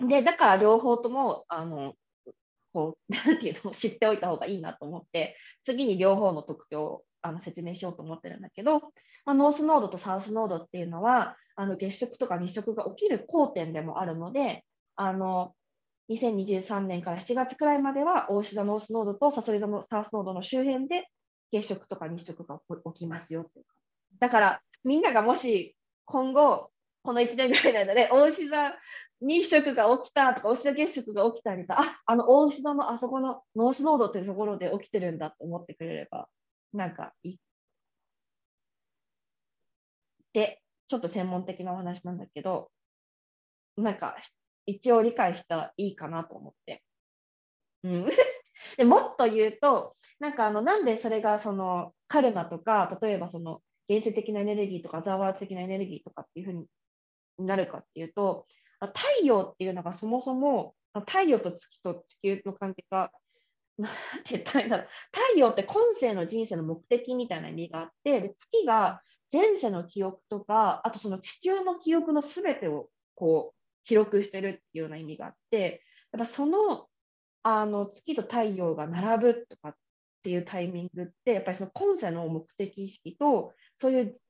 で、だから両方とも、あの、こう、*laughs* なんていうの、知っておいた方がいいなと思って、次に両方の特徴あの説明しようと思ってるんだけど、まあ、ノースノードとサウスノードっていうのはあの月食とか日食が起きる交点でもあるのであの2023年から7月くらいまでは大志座ノースノードとサソリ座のサウスノードの周辺で月食とか日食が起きますよってだからみんながもし今後この1年ぐらいの間で大志座日食が起きたとか大志座月食が起きたりとかああの大志座のあそこのノースノードっていうところで起きてるんだと思ってくれればなんかいで、ちょっと専門的なお話なんだけど、なんか一応理解したらいいかなと思って。うん、*laughs* でもっと言うと、なんかあのなんでそれがそのカルマとか、例えばその原生的なエネルギーとかザワー的なエネルギーとかっていうふうになるかっていうと、太陽っていうのがそもそも太陽と月と地球の関係がなんて言ったらいいんだろう。太陽って今世の人生の目的みたいな意味があって、で月が前世の記憶とか、あとその地球の記憶のすべてをこう記録してるっていうような意味があって、やっぱそのあの月と太陽が並ぶとかっていうタイミングって、やっぱりその今世の目的意識と、そういう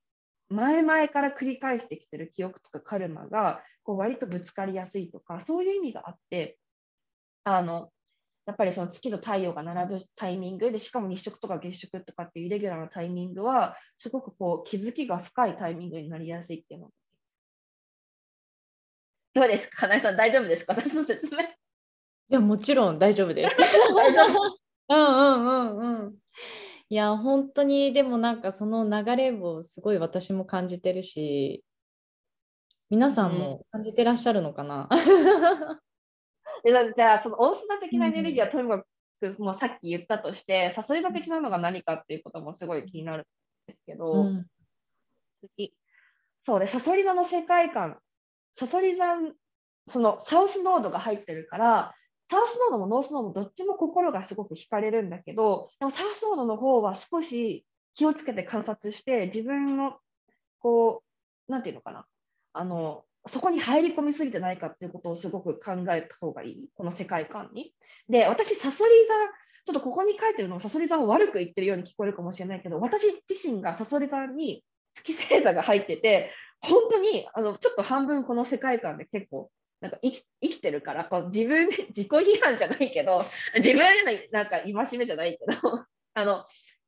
前々から繰り返してきてる記憶とかカルマがこう割とぶつかりやすいとか、そういう意味があって、あのやっぱりその月と太陽が並ぶタイミングで、しかも日食とか月食とかっていうイレギュラーなタイミングは、すごくこう気づきが深いタイミングになりやすいっていうの。どうですか、金井さん、大丈夫ですか、私の説明。いや、もちろん大丈夫です。大丈夫？*laughs* うんうんうんうん。いや、本当に、でもなんかその流れをすごい私も感じてるし、皆さんも感じてらっしゃるのかな？うんでじゃあ、そのオースダ的なエネルギーはとにかく、もうさっき言ったとして、サソリ座的なのが何かっていうこともすごい気になるんですけど、うん、次。そうで、サソリ座の世界観、サソリ座、そのサウスノードが入ってるから、サウスノードもノースノードどっちも心がすごく惹かれるんだけど、でもサウスノードの方は少し気をつけて観察して、自分の、こう、なんていうのかな、あの、そこに入り込みすぎてないかっていうことをすごく考えた方がいい、この世界観に。で、私、サソリ座、ちょっとここに書いてるのはサソリ座を悪く言ってるように聞こえるかもしれないけど、私自身がサソリ座に月星座が入ってて、本当にあのちょっと半分この世界観で結構なんか生き生きてるからこう自分 *laughs* 自己批判じゃないけど自分でなんか戒めじゃないけど *laughs* あの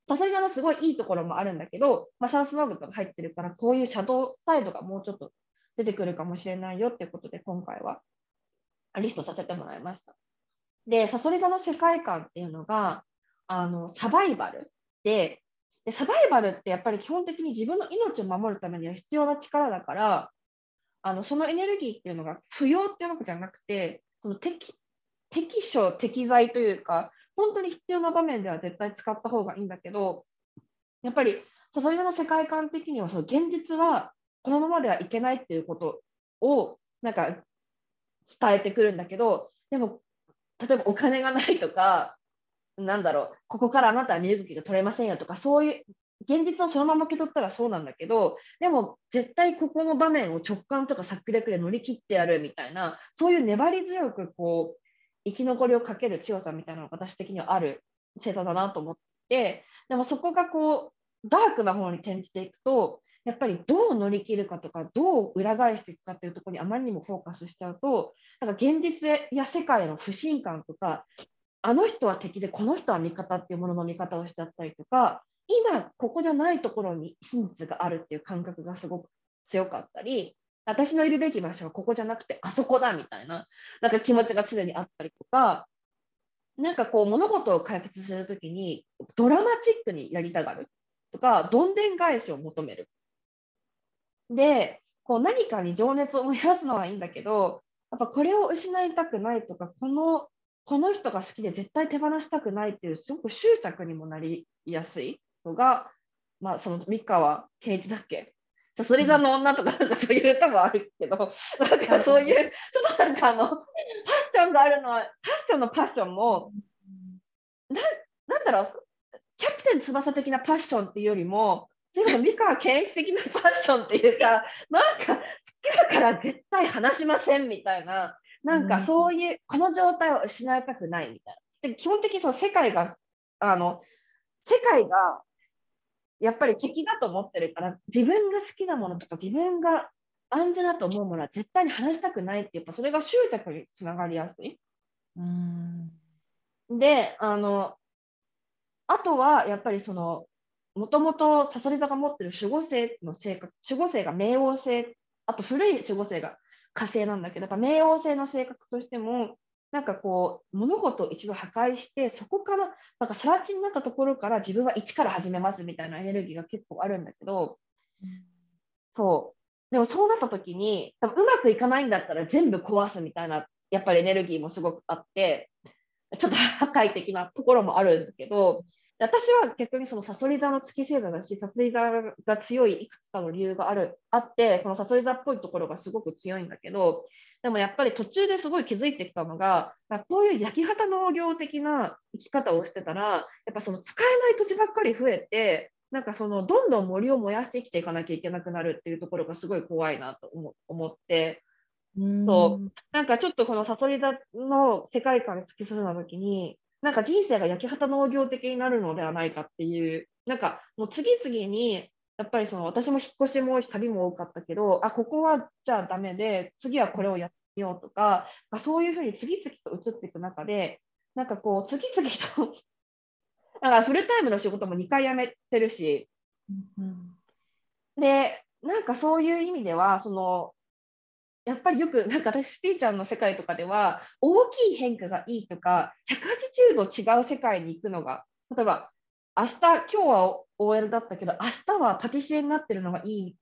サソリ座のすごいいいところもあるんだけど、まあ、サウスノーグが入ってるからこういうシャドウサイドがもうちょっと出てくるかもしれないよってことで今回はリストさせてもらいました。で、サソリ座の世界観っていうのがあのサバイバルででサバイバルってやっぱり基本的に自分の命を守るためには必要な力だからあのそのエネルギーっていうのが不要ってわけじゃなくてその適適所適材というか本当に必要な場面では絶対使った方がいいんだけどやっぱりサソリ座の世界観的にはその現実はこのままではいけないっていうことをなんか伝えてくるんだけどでも例えばお金がないとかなんだろう、ここからあなたは身動きが取れませんよとか、そういう現実をそのまま受け取ったらそうなんだけど、でも絶対ここの場面を直感とか策略で乗り切ってやるみたいな、そういう粘り強くこう生き残りをかける強さみたいなのが私的にはある星座だなと思って、でもそこがこうダークな方に転じていくと、やっぱりどう乗り切るかとか、どう裏返していくかっていうところにあまりにもフォーカスしちゃうと、なんか現実や世界の不信感とか、あの人は敵でこの人は味方っていうものの見方をしちゃったりとか今ここじゃないところに真実があるっていう感覚がすごく強かったり私のいるべき場所はここじゃなくてあそこだみたいななんか気持ちが常にあったりとかなんかこう物事を解決するときにドラマチックにやりたがるとかどんでん返しを求める。でこう何かに情熱を燃やすのはいいんだけどやっぱこれを失いたくないとかこのこの人が好きで絶対手放したくないっていうすごく執着にもなりやすいのが、まあ、その三河圭一だっけ？さそり座の女とかなんかそういう歌もあるけど、なんかそういう、ちょっとなんかあの、パッションがあるのは、パッションのパッションも、ななんだろう、キャプテン翼的なパッションっていうよりも、でも三河健一的なパッションっていうか、*laughs* なんか好きだから絶対話しませんみたいな、なんかそういう、この状態を失いたくないみたいな。で基本的にその世界が、あの、世界がやっぱり敵だと思ってるから、自分が好きなものとか、自分が安全だと思うものは絶対に話したくないって、やっぱそれが執着につながりやすい。うんで、あの、あとはやっぱりその、もともとさそり座が持ってる守護星の性格、守護星が冥王星、あと古い守護星が火星なんだけど、やっぱ冥王星の性格としても、なんかこう、物事を一度破壊して、そこから、なんか更地になったところから自分は一から始めますみたいなエネルギーが結構あるんだけど、うん、そう。でもそうなった時に、多分うまくいかないんだったら全部壊すみたいな、やっぱりエネルギーもすごくあって、ちょっと破壊的なところもあるんだけど、私は逆にそのサソリ座の月星座だし、サソリ座が強いいくつかの理由があるあって、このサソリ座っぽいところがすごく強いんだけど、でもやっぱり途中ですごい気づいてきたのが、こういう焼き畑農業的な生き方をしてたら、やっぱその使えない土地ばっかり増えて、なんかそのどんどん森を燃やして生きていかなきゃいけなくなるっていうところがすごい怖いなと思って、そう。なんかちょっとこのサソリ座の世界観に突き進んだ時になんか人生が焼き畑農業的になるのではないかっていう、なんかもう次々に、やっぱりその私も引っ越しも旅も多かったけど、あ、ここはじゃあダメで、次はこれをやってみようとか、まあ、そういうふうに次々と移っていく中で、なんかこう、次々とだからフルタイムの仕事も2回辞めてるし、うん、で、なんかそういう意味では、そのやっぱりよくなんか私スピーチャーの世界とかでは大きい変化がいいとか180度違う世界に行くのが例えば明日今日は OL だったけど明日はパティシエになってるのがいい。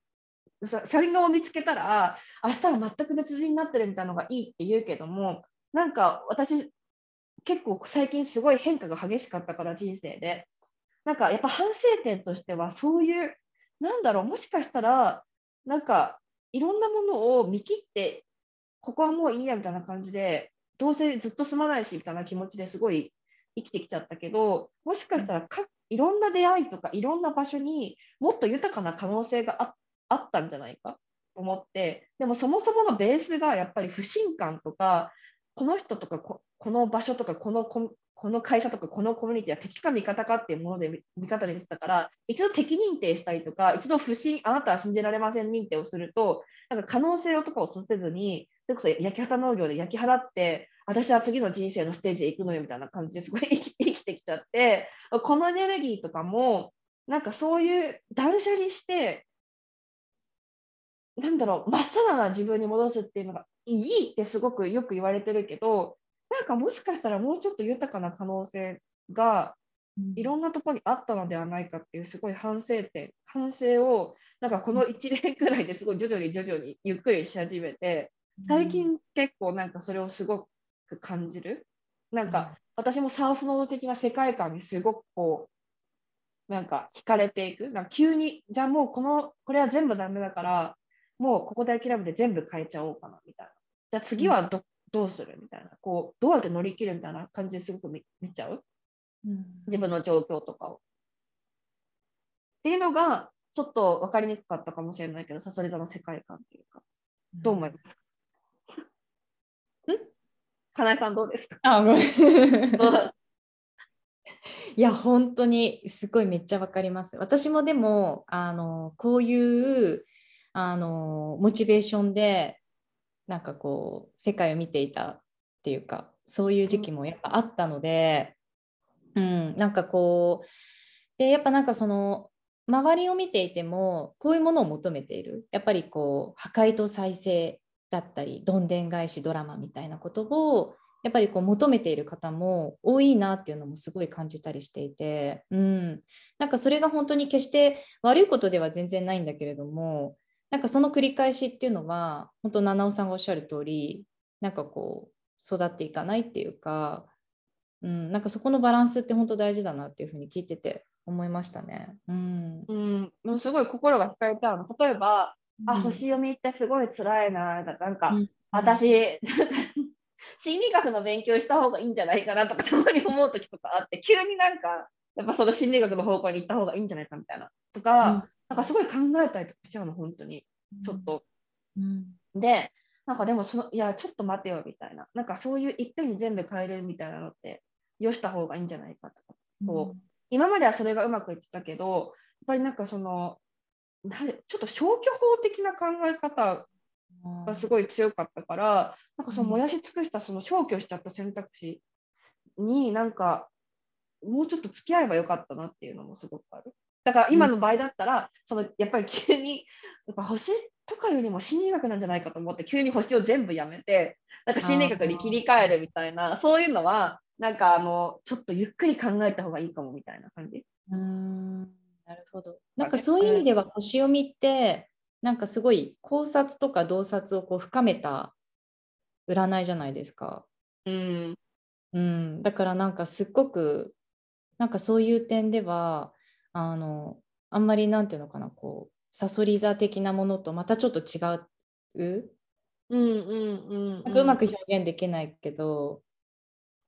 才能を見つけたら明日は全く別人になってるみたいなのがいいって言うけどもなんか私結構最近すごい変化が激しかったから人生で。なんかやっぱ反省点としてはそういうなんだろうもしかしたらなんかいろんなものを見切ってここはもういいやみたいな感じでどうせずっと住まないしみたいな気持ちですごい生きてきちゃったけどもしかしたらかいろんな出会いとかいろんな場所にもっと豊かな可能性がああったんじゃないか？と思ってでもそもそものベースがやっぱり不信感とかこの人とかこの場所とかこのこの会社とかこのコミュニティは敵か味方かっていうもので見方で見てたから一度敵認定したりとか一度不信あなたは信じられません認定をするとなんか可能性とかを育てずにそれこそ焼き畑農業で焼き払って私は次の人生のステージへ行くのよみたいな感じですごい *laughs* 生き生きてきちゃってこのエネルギーとかもなんかそういう断捨離してなんだろう真っさらな自分に戻すっていうのがいいってすごくよく言われてるけどなんかもしかしたらもうちょっと豊かな可能性がいろんなところにあったのではないかっていうすごい反省点反省をなんかこの1年くらいですごい徐々に徐々にゆっくりし始めて最近結構なんかそれをすごく感じる？なんか私もサウスノード的な世界観にすごくこうなんか惹かれていく？なんか急にじゃあもうこのこれは全部ダメだからもうここで諦めて全部変えちゃおうかなみたいな。じゃあ次はど,、どうする？みたいな。こうどうやって乗り切るみたいな感じですごく見見ちゃう、うん、自分の状況とかを。っていうのがちょっと分かりにくかったかもしれないけどさそれぞれの世界観っていうか。どう思います？か、うん、かなえさんどうですか？あごめん。*laughs* いや本当にすごいめっちゃ分かります。私もでもあのこういうあのモチベーションでなんかこう世界を見ていたっていうかそういう時期もやっぱあったので、うん、なんかこうでやっぱなんかその周りを見ていてもこういうものを求めている。やっぱりこう破壊と再生だったりどんでん返しドラマみたいなことをやっぱりこう求めている方も多いなっていうのもすごい感じたりしていて、うん、なんかそれが本当に決して悪いことでは全然ないんだけれどもなんかその繰り返しっていうのは本当七尾さんがおっしゃる通りなんかこう育っていかないっていうか、うん、なんかそこのバランスって本当大事だなっていうふうに聞いてて思いましたね。うん、うん、もうすごい心が惹かれちゃうの。例えば、うん、あ星読みってすごい辛いななんか、うん、私 *laughs* 心理学の勉強した方がいいんじゃないかなとかたまに思う時とかあって急になんかやっぱその心理学の方向に行った方がいいんじゃないかみたいな。とか、なんかすごい考えたりとかしちゃうの、本当に。ちょっと。うん、で、なんかでもその、いや、ちょっと待てよみたいな。なんかそういういっぺんに全部変えるみたいなのって、よした方がいいんじゃないかとか。こう、うん、今まではそれがうまくいってたけど、やっぱりなんかその、ちょっと消去法的な考え方がすごい強かったから、なんかその燃やし尽くしたその消去しちゃった選択肢になんかもうちょっと付き合えばよかったなっていうのもすごくある。だから今の場合だったら、うん、そのやっぱり急にやっぱ星とかよりも心理学なんじゃないかと思って急に星を全部やめてなんか心理学に切り替えるみたいなそういうのはなんかあのちょっとゆっくり考えた方がいいかもみたいな感じ。うんなるほど。なんかそういう意味では星読みってなんかすごい考察とか洞察をこう深めた占いじゃないですか。うん、うん、だからなんかすっごくなんかそういう点ではあのあんまりなんていうのかなこうさそり座的なものとまたちょっと違う。うんうんうんうまく表現できないけど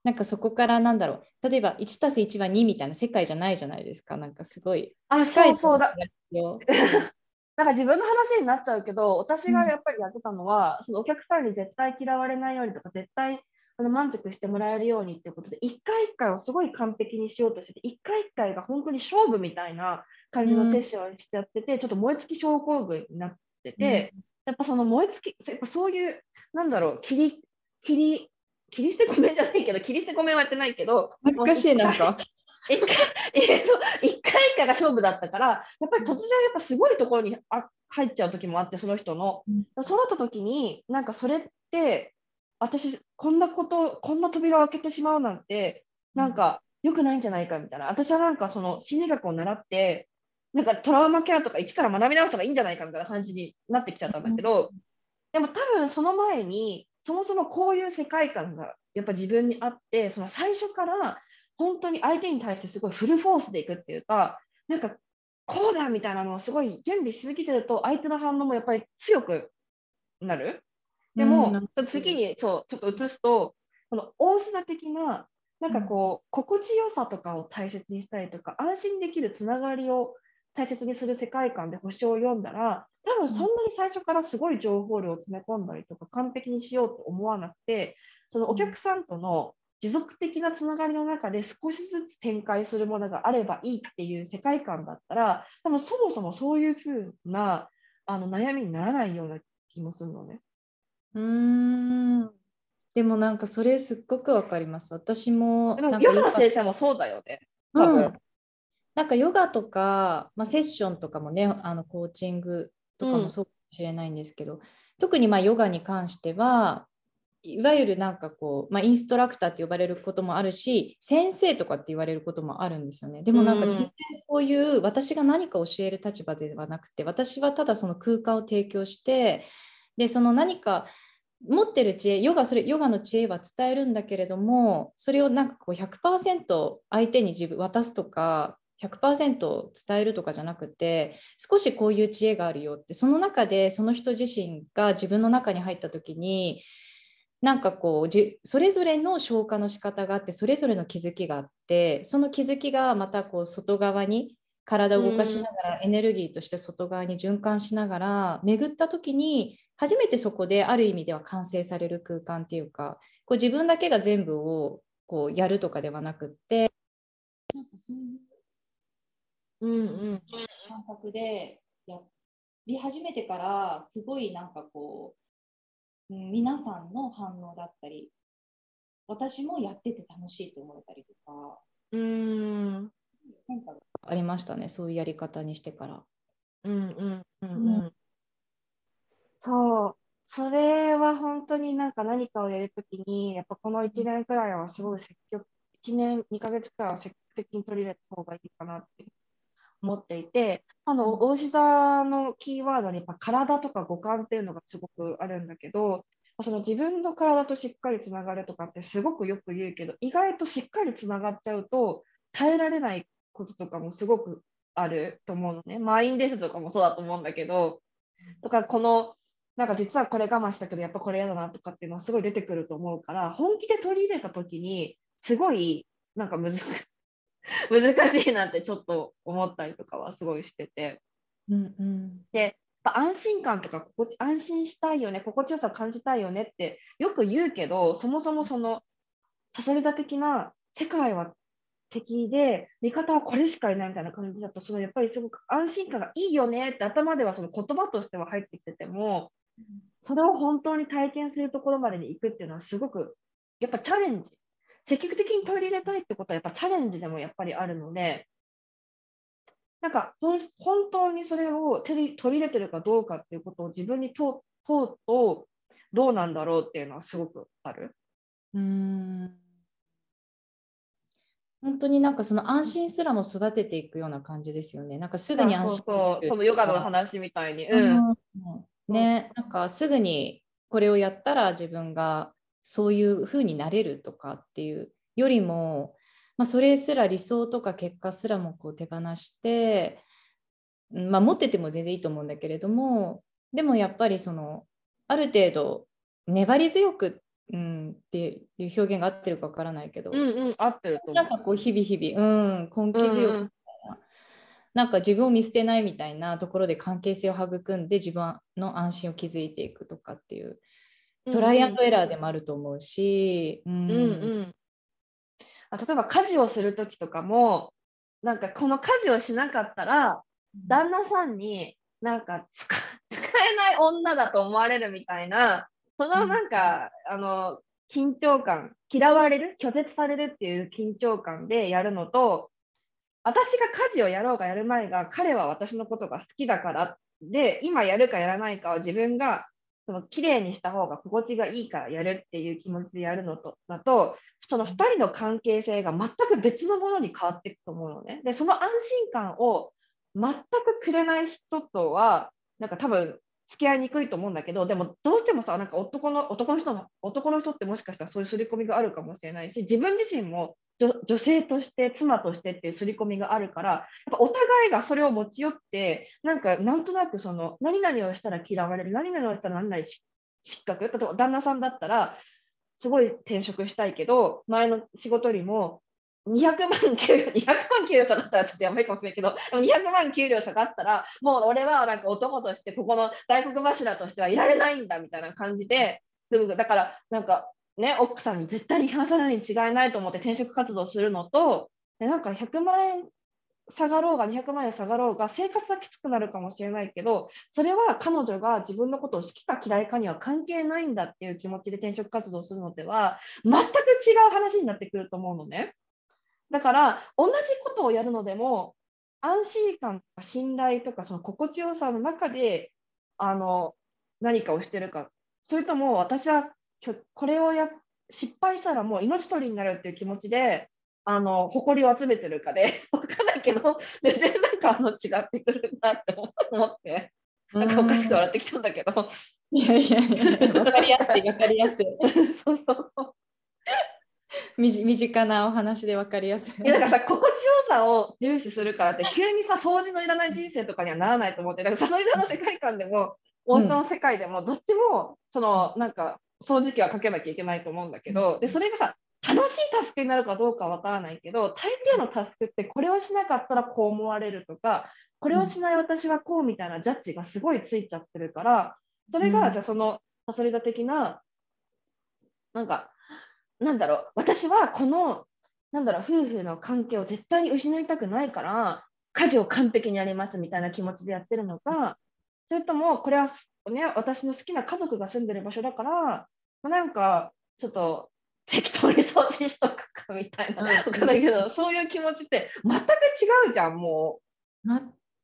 なんかそこからなんだろう。例えば1たす1は2みたいな世界じゃないじゃないですか。なんかすごいあそうそう。だ *laughs* なんか自分の話になっちゃうけど私がやっぱりやってたのは、うん、そのお客さんに絶対嫌われないようにとか絶対あの満足してもらえるようにっていうことで一回一回をすごい完璧にしようとしてて一回一回が本当に勝負みたいな感じのセッションをしちゃってて、うん、ちょっと燃え尽き症候群になってて、うん、やっぱその燃え尽きやっぱそういうなんだろう切り切り切り捨て米じゃないけど切り捨て米はやってないけど難しいなんか。一回一回一回が勝負だったからやっぱり突然やっぱすごいところにあ入っちゃう時もあってその人の、うん、そうなった時になんかそれって私こんなことこんな扉を開けてしまうなんてなんか良くないんじゃないかみたいな私はなんかその心理学を習ってなんかトラウマケアとか一から学び直した方がいいんじゃないかみたいな感じになってきちゃったんだけど、でも多分その前にそもそもこういう世界観がやっぱ自分にあってその最初から本当に相手に対してすごいフルフォースでいくっていうかなんかこうだみたいなのをすごい準備しすぎてると相手の反応もやっぱり強くなる。でも、うん、次にそうちょっと移すとこの大須田的ななんかこう、心地よさとかを大切にしたりとか安心できるつながりを大切にする世界観で星を読んだら多分そんなに最初からすごい情報量を詰め込んだりとか完璧にしようと思わなくてそのお客さんとの持続的なつながりの中で少しずつ展開するものがあればいいっていう世界観だったら多分そもそもそういうふうなあの悩みにならないような気もするのね。うん。でもなんかそれすっごくわかります。私もでもヨガ。の先生もそうだよね。多分、うん、なんかヨガとか、まあ、セッションとかもねあのコーチングとかもそうかもしれないんですけど、うん、特にまあヨガに関してはいわゆるなんかこう、まあ、インストラクターって呼ばれることもあるし先生とかって言われることもあるんですよね。でもなんか全然そういう私が何か教える立場ではなくて私はただその空間を提供してでその何か持ってる知恵ヨガそれヨガの知恵は伝えるんだけれどもそれをなんかこう100%相手に自分渡すとか100%伝えるとかじゃなくて少しこういう知恵があるよってその中でその人自身が自分の中に入った時になんかこうじそれぞれの消化の仕方があってそれぞれの気づきがあってその気づきがまたこう外側に体を動かしながらエネルギーとして外側に循環しながら巡った時に初めてそこである意味では完成される空間っていうかこう自分だけが全部をこうやるとかではなくってなんかそういう感覚でやり始めてからすごいなんかこう皆さんの反応だったり私もやってて楽しいと思えたりとかうん。なんかありましたねそういうやり方にしてから。うんうんうんうん、うん、そうそれは本当になんか何かをやるときにやっぱこの1年くらいはすごい積極1年2ヶ月くらいは積極的に取り入れた方がいいかなって思っていて、あの、大志座のキーワードにやっぱ体とか五感っていうのがすごくあるんだけど、その自分の体としっかりつながるとかってすごくよく言うけど、意外としっかりつながっちゃうと耐えられないこととかもすごくあると思うのね。満員ですとかもそうだと思うんだけど、とかこのなんか実はこれ我慢したけどやっぱこれ嫌だなとかっていうのはすごい出てくると思うから本気で取り入れた時にすごいなんか難 *laughs* 難しいなってちょっと思ったりとかはすごいしてて。うんうん、で安心感とか心地安心したいよね心地よさを感じたいよねってよく言うけどそもそもそのサソリ座的な世界は敵で味方はこれしかいないみたいな感じだとそのやっぱりすごく安心感がいいよねって頭ではその言葉としては入ってきててもそれを本当に体験するところまでに行くっていうのはすごくやっぱチャレンジ積極的に取り入れたいってことはやっぱチャレンジでもやっぱりあるので、なんか本当にそれを取り入れてるかどうかっていうことを自分に問うとどうなんだろうっていうのはすごくある。うん本当になんかその安心すらも育てていくような感じですよね。なんかすぐに安心そうそのヨガの話みたいに。うん、うん、ね、なんかすぐにこれをやったら自分がそういうふうになれるとかっていうよりも、まあ、それすら理想とか結果すらもこう手放して、まあ、持ってても全然いいと思うんだけれどもでもやっぱりそのある程度粘り強く、うん、っていう表現が合ってるかわからないけど、うんうん、合ってるなんかこう日々日々、うん、根気強く、なんか自分を見捨てないみたいなところで関係性を育んで自分の安心を築いていくとかっていうトライアンドエラーでもあると思うし、うん。うん、あ例えば家事をする時とかもなんかこの家事をしなかったら旦那さんになんか *laughs* 使えない女だと思われるみたいなそのなんか、うん、あの緊張感嫌われる？拒絶されるっていう緊張感でやるのと私が家事をやろうがやる前が彼は私のことが好きだからで今やるかやらないかを自分がその綺麗にした方が心地がいいからやるっていう気持ちでやるのとだとその2人の関係性が全く別のものに変わっていくと思うのね。でその安心感を全くくれない人とはなんか多分付き合いにくいと思うんだけどでもどうしてもさなんか男の男の人の男の人ってもしかしたらそういう刷り込みがあるかもしれないし自分自身も女性として妻としてっていう刷り込みがあるからやっぱお互いがそれを持ち寄ってなんかなんとなくその何々をしたら嫌われる何々をしたら何々失格？例えば旦那さんだったらすごい転職したいけど前の仕事よりも200万給料、*laughs* 200万給料下がったらちょっとやばいかもしれないけど、200万給料下がったら、もう俺はなんか男として、ここの大黒柱としてはいられないんだみたいな感じで、すごくだからなんかね、奥さんに絶対に批判されるに違いないと思って転職活動するのと、なんか100万円下がろうが200万円下がろうが生活はきつくなるかもしれないけどそれは彼女が自分のことを好きか嫌いかには関係ないんだっていう気持ちで転職活動するのでは全く違う話になってくると思うのね。だから同じことをやるのでも安心感とか信頼とかその心地よさの中であの何かをしてるかそれとも私はこれをや失敗したらもう命取りになるっていう気持ちであの誇りを集めてるかで *laughs* 分かんないけど全然なんかあの違ってくるなって思ってなんかおかしく笑ってきたんだけど。いやいやいや分かりやすい分かりやすい。*laughs* そうそう身近なお話で分かりやすい。いやなんかさ心地よさを重視するからって急にさ掃除のいらない人生とかにはならないと思ってだからさそり座の世界観でも王将の世界でもどっちもそのなんか掃除機はかけなきゃいけないと思うんだけどでそれがさ楽しいタスクになるかどうかわからないけど大抵のタスクってこれをしなかったらこう思われるとかこれをしない私はこうみたいなジャッジがすごいついちゃってるからそれがじゃあそのサソリ座的ななんかなんだろう、私はこの、なんだろう、夫婦の関係を絶対に失いたくないから、家事を完璧にやりますみたいな気持ちでやってるのか、それとも、これは、ね、私の好きな家族が住んでる場所だから、なんか、ちょっと、適当に掃除しとくかみたいな、わかんないけど、そういう気持ちって全く違うじゃん、もう。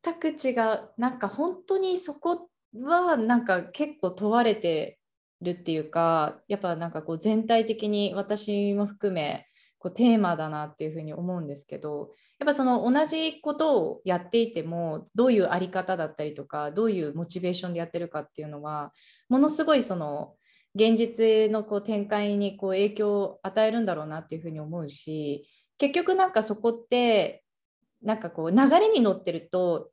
全く違う。なんか本当にそこは、なんか結構問われてるっていうかやっぱなんかこう全体的に私も含めこうテーマだなっていうふうに思うんですけどやっぱその同じことをやっていてもどういうあり方だったりとかどういうモチベーションでやってるかっていうのはものすごいその現実のこう展開にこう影響を与えるんだろうなっていうふうに思うし結局なんかそこってなんかこう流れに乗ってると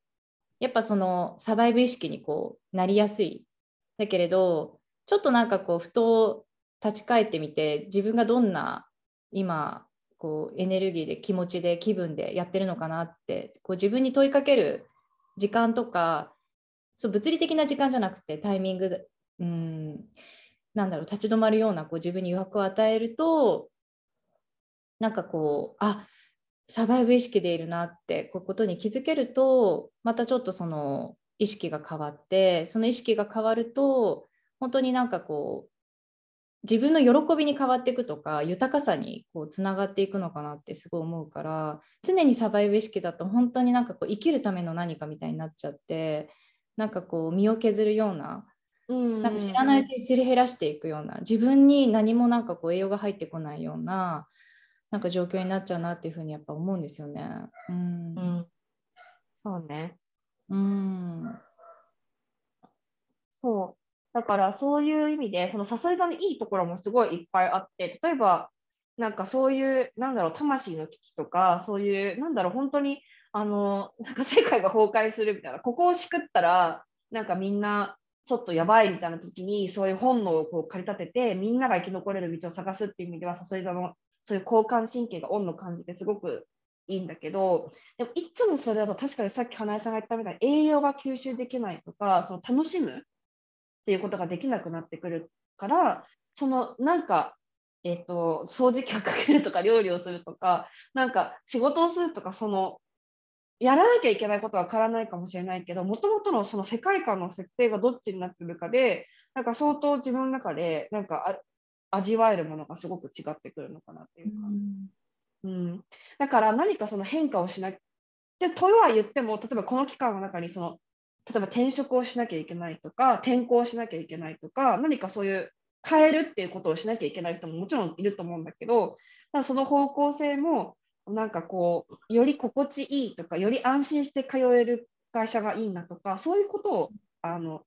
やっぱそのサバイブ意識にこうなりやすい。だけれどちょっとなんかこうふと立ち返ってみて自分がどんな今こうエネルギーで気持ちで気分でやってるのかなってこう自分に問いかける時間とかそう物理的な時間じゃなくてタイミングうんなんだろう立ち止まるようなこう自分に余白を与えるとなんかこうあサバイブ意識でいるなってこういうことに気づけるとまたちょっとその意識が変わってその意識が変わると本当になんかこう自分の喜びに変わっていくとか豊かさにこうつながっていくのかなってすごい思うから常にサバイブ意識だと本当になんかこう生きるための何かみたいになっちゃってなんかこう身を削るようななんか知らないうちにすり減らしていくような自分に何もなんかこう栄養が入ってこないようななんか状況になっちゃうなっていうふうにやっぱ思うんですよね。うん、うん、そうね。うん。そうだからそういう意味で、その誘い座のいいところもすごいいっぱいあって、例えば、なんかそういう、なんだろう、魂の危機とか、そういう、なんだろう、本当に、あの、なんか世界が崩壊するみたいな、ここをしくったら、なんかみんな、ちょっとやばいみたいな時に、そういう本能をこう駆り立てて、みんなが生き残れる道を探すっていう意味では、誘い座のそういう交感神経がオンの感じですごくいいんだけど、でもいつもそれだと確かにさっき花江さんが言ったみたいに栄養が吸収できないとか、その楽しむっていうことができなくなってくるからそのなんか、えーと、掃除機をかけるとか料理をするとかなんか仕事をするとかそのやらなきゃいけないことは変わらないかもしれないけどもともとのその世界観の設定がどっちになってるかでなんか相当自分の中でなんか味わえるものがすごく違ってくるのかなっていうか、うん、うん、だから何かその変化をしなきゃとは言っても例えばこの期間の中にその例えば転職をしなきゃいけないとか転校しなきゃいけないとか何かそういう変えるっていうことをしなきゃいけない人ももちろんいると思うんだけどその方向性もなんかこうより心地いいとかより安心して通える会社がいいなとかそういうことをあの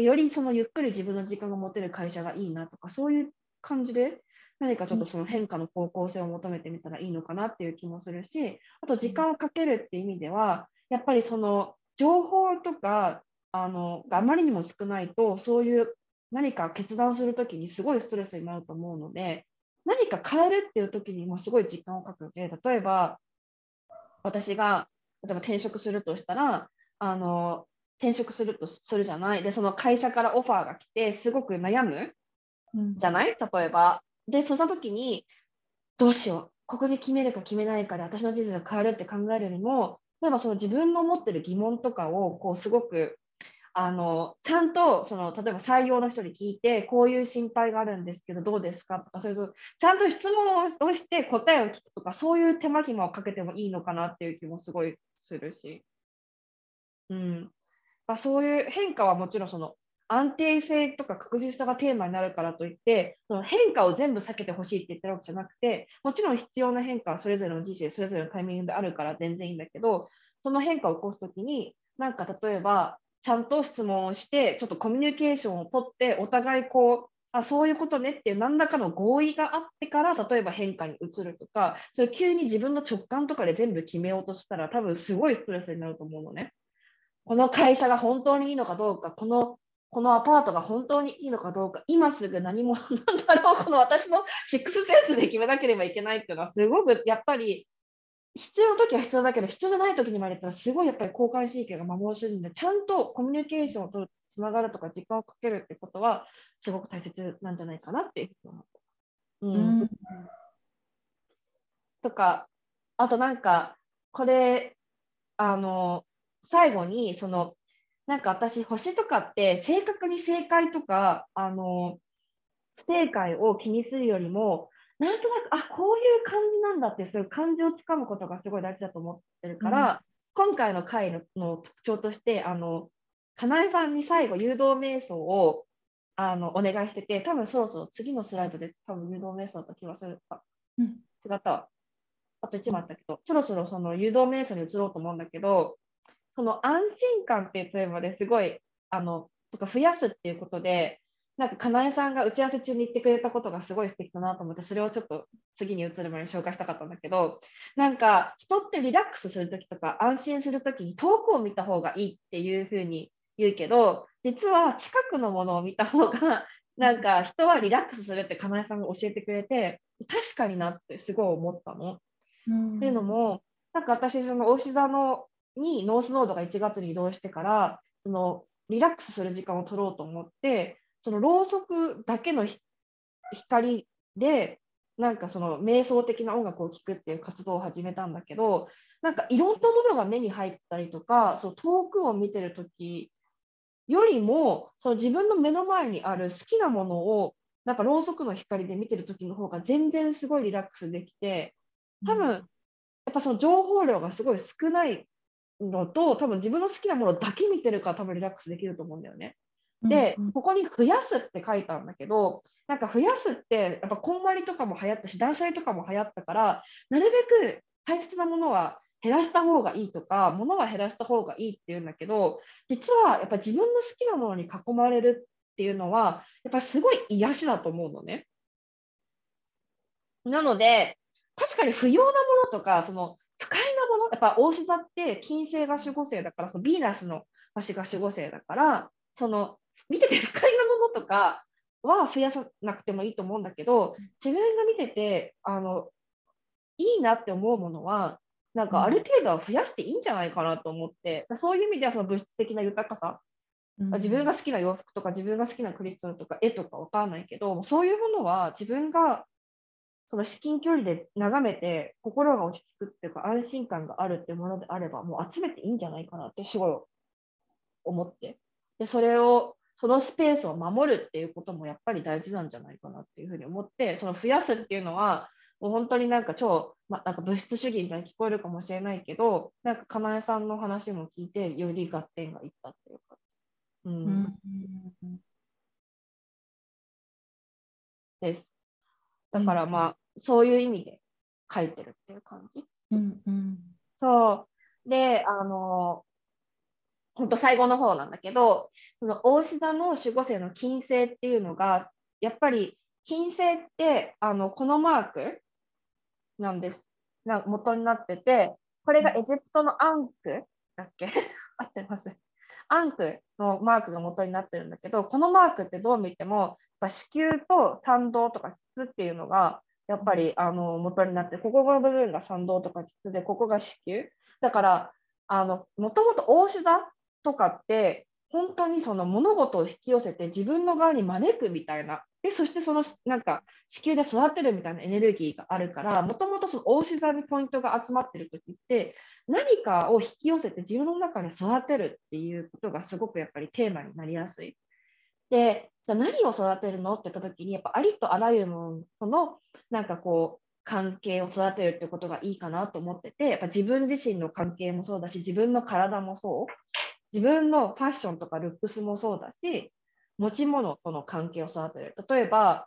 よりそのゆっくり自分の時間が持てる会社がいいなとか、そういう感じで何かちょっとその変化の方向性を求めてみたらいいのかなっていう気もするし、あと時間をかけるっていう意味では、やっぱりその情報とかあのがあまりにも少ないと、そういう何か決断するときにすごいストレスになると思うので、何か変えるっていう時にもすごい時間をかけて、例えば私が例えば転職するとしたら、あの転職するとするじゃない。で、その会社からオファーが来て、すごく悩むじゃない？例えば。で、その時に、どうしよう。ここで決めるか決めないかで私の人生が変わるって考えるよりも、例えばその自分の持ってる疑問とかをこうすごくあのちゃんとその例えば採用の人に聞いてこういう心配があるんですけどどうですか？とかそれとちゃんと質問をして答えを聞くとかそういう手間暇をかけてもいいのかなっていう気もすごいするし、うん。まあ、そういう変化はもちろんその安定性とか確実さがテーマになるからといってその変化を全部避けてほしいって言ってるわけじゃなくてもちろん必要な変化はそれぞれの人生それぞれのタイミングであるから全然いいんだけどその変化を起こすときになんか例えばちゃんと質問をして、ちょっとコミュニケーションをとって、お互いこう、あそういうことねっていう何らかの合意があってから例えば変化に移るとかそれ急に自分の直感とかで全部決めようとしたら多分すごいストレスになると思うのね。この会社が本当にいいのかどうかこのこのアパートが本当にいいのかどうか今すぐ何も *laughs* なんだろうこの私のシックスセンスで決めなければいけないっていうのはすごくやっぱり必要な時は必要だけど、必要じゃない時にまでったら、すごいやっぱり交感神経が摩耗するんで、ちゃんとコミュニケーションを取る、つながるとか、時間をかけるってことは、すごく大切なんじゃないかなっていうふうに思った。うん、うん、とか、あとなんか、これ、あの、最後に、その、なんか私、星とかって正確に正解とか、あの、不正解を気にするよりも、なんとなくあこういう感じなんだってそういう感じをつかむことがすごい大事だと思ってるから、うん、今回の回のの特徴としてあのかなえさんに最後誘導瞑想をあのお願いしてて多分そろそろ次のスライドで多分誘導瞑想だった気がする。か、うん、違ったわ。あと1枚あったけどそろそろその誘導瞑想に移ろうと思うんだけどその安心感っていうテーマですごいあのとか増やすっていうことでなんか、かなえさんが打ち合わせ中に言ってくれたことがすごい素敵だなと思って、それをちょっと次に移る前に紹介したかったんだけど、なんか、人ってリラックスするときとか、安心するときに遠くを見た方がいいっていうふうに言うけど、実は近くのものを見た方が、*laughs* なんか人はリラックスするってかなえさんが教えてくれて、確かになってすごい思ったの。うん、っていうのも、なんか私、その大志座のにノースノードが1月に移動してから、そのリラックスする時間を取ろうと思って、そのろうそくだけの光でなんかその瞑想的な音楽を聴くっていう活動を始めたんだけどなんかいろんなものが目に入ったりとかその遠くを見てる時よりもその自分の目の前にある好きなものをなんかろうそくの光で見てる時の方が全然すごいリラックスできて多分やっぱその情報量がすごい少ないのと多分自分の好きなものだけ見てるから多分リラックスできると思うんだよね。で、ここに増やすって書いたんだけど、なんか増やすって、やっぱこんまりとかも流行ったし、断捨離とかも流行ったから、なるべく大切なものは減らした方がいいとか、物は減らした方がいいっていうんだけど、実はやっぱ自分の好きなものに囲まれるっていうのは、やっぱすごい癒しだと思うのね。なので、確かに不要なものとか、その不快なもの、やっぱ大志座って金星が守護星だから、そのヴィーナスの星が守護星だから、その見てて不快なものとかは増やさなくてもいいと思うんだけど自分が見ててあのいいなって思うものはなんかある程度は増やしていいんじゃないかなと思って、うん、そういう意味ではその物質的な豊かさ、うん、自分が好きな洋服とか自分が好きなクリスタルとか絵とかわからないけどそういうものは自分がその至近距離で眺めて心が落ち着くっていうか安心感があるっていうものであればもう集めていいんじゃないかなってすごい思って。でそれをそのスペースを守るっていうこともやっぱり大事なんじゃないかなっていうふうに思ってその増やすっていうのはもう本当になんか超、まなんか物質主義みたいに聞こえるかもしれないけどなんかかなえさんの話も聞いてより合点がいったっていうか。うん、うんです。だからまあ、そういう意味で書いてるっていう感じ。うんうん、そう。であの本当最後の方なんだけどその大志座の守護星の金星っていうのがやっぱり金星ってあのこのマークなんです。な元になっててこれがエジプトのアンクだっけ？*laughs* 合ってます。アンクのマークが元になってるんだけどこのマークってどう見ても子宮と参道とか膣っていうのがやっぱりあの元になってここの部分が参道とか膣でここが子宮。だからあのもともと大志座とかって本当にその物事を引き寄せて自分の側に招くみたいなでそしてそのなんか子宮で育てるみたいなエネルギーがあるからもともとその大志座にポイントが集まってる時って何かを引き寄せて自分の中で育てるっていうことがすごくやっぱりテーマになりやすい。でじゃあ何を育てるのって言った時にやっぱありとあらゆるもののなんかこう関係を育てるってことがいいかなと思っててやっぱ自分自身の関係もそうだし自分の体もそう自分のファッションとかルックスもそうだし持ち物との関係を育てる。例えば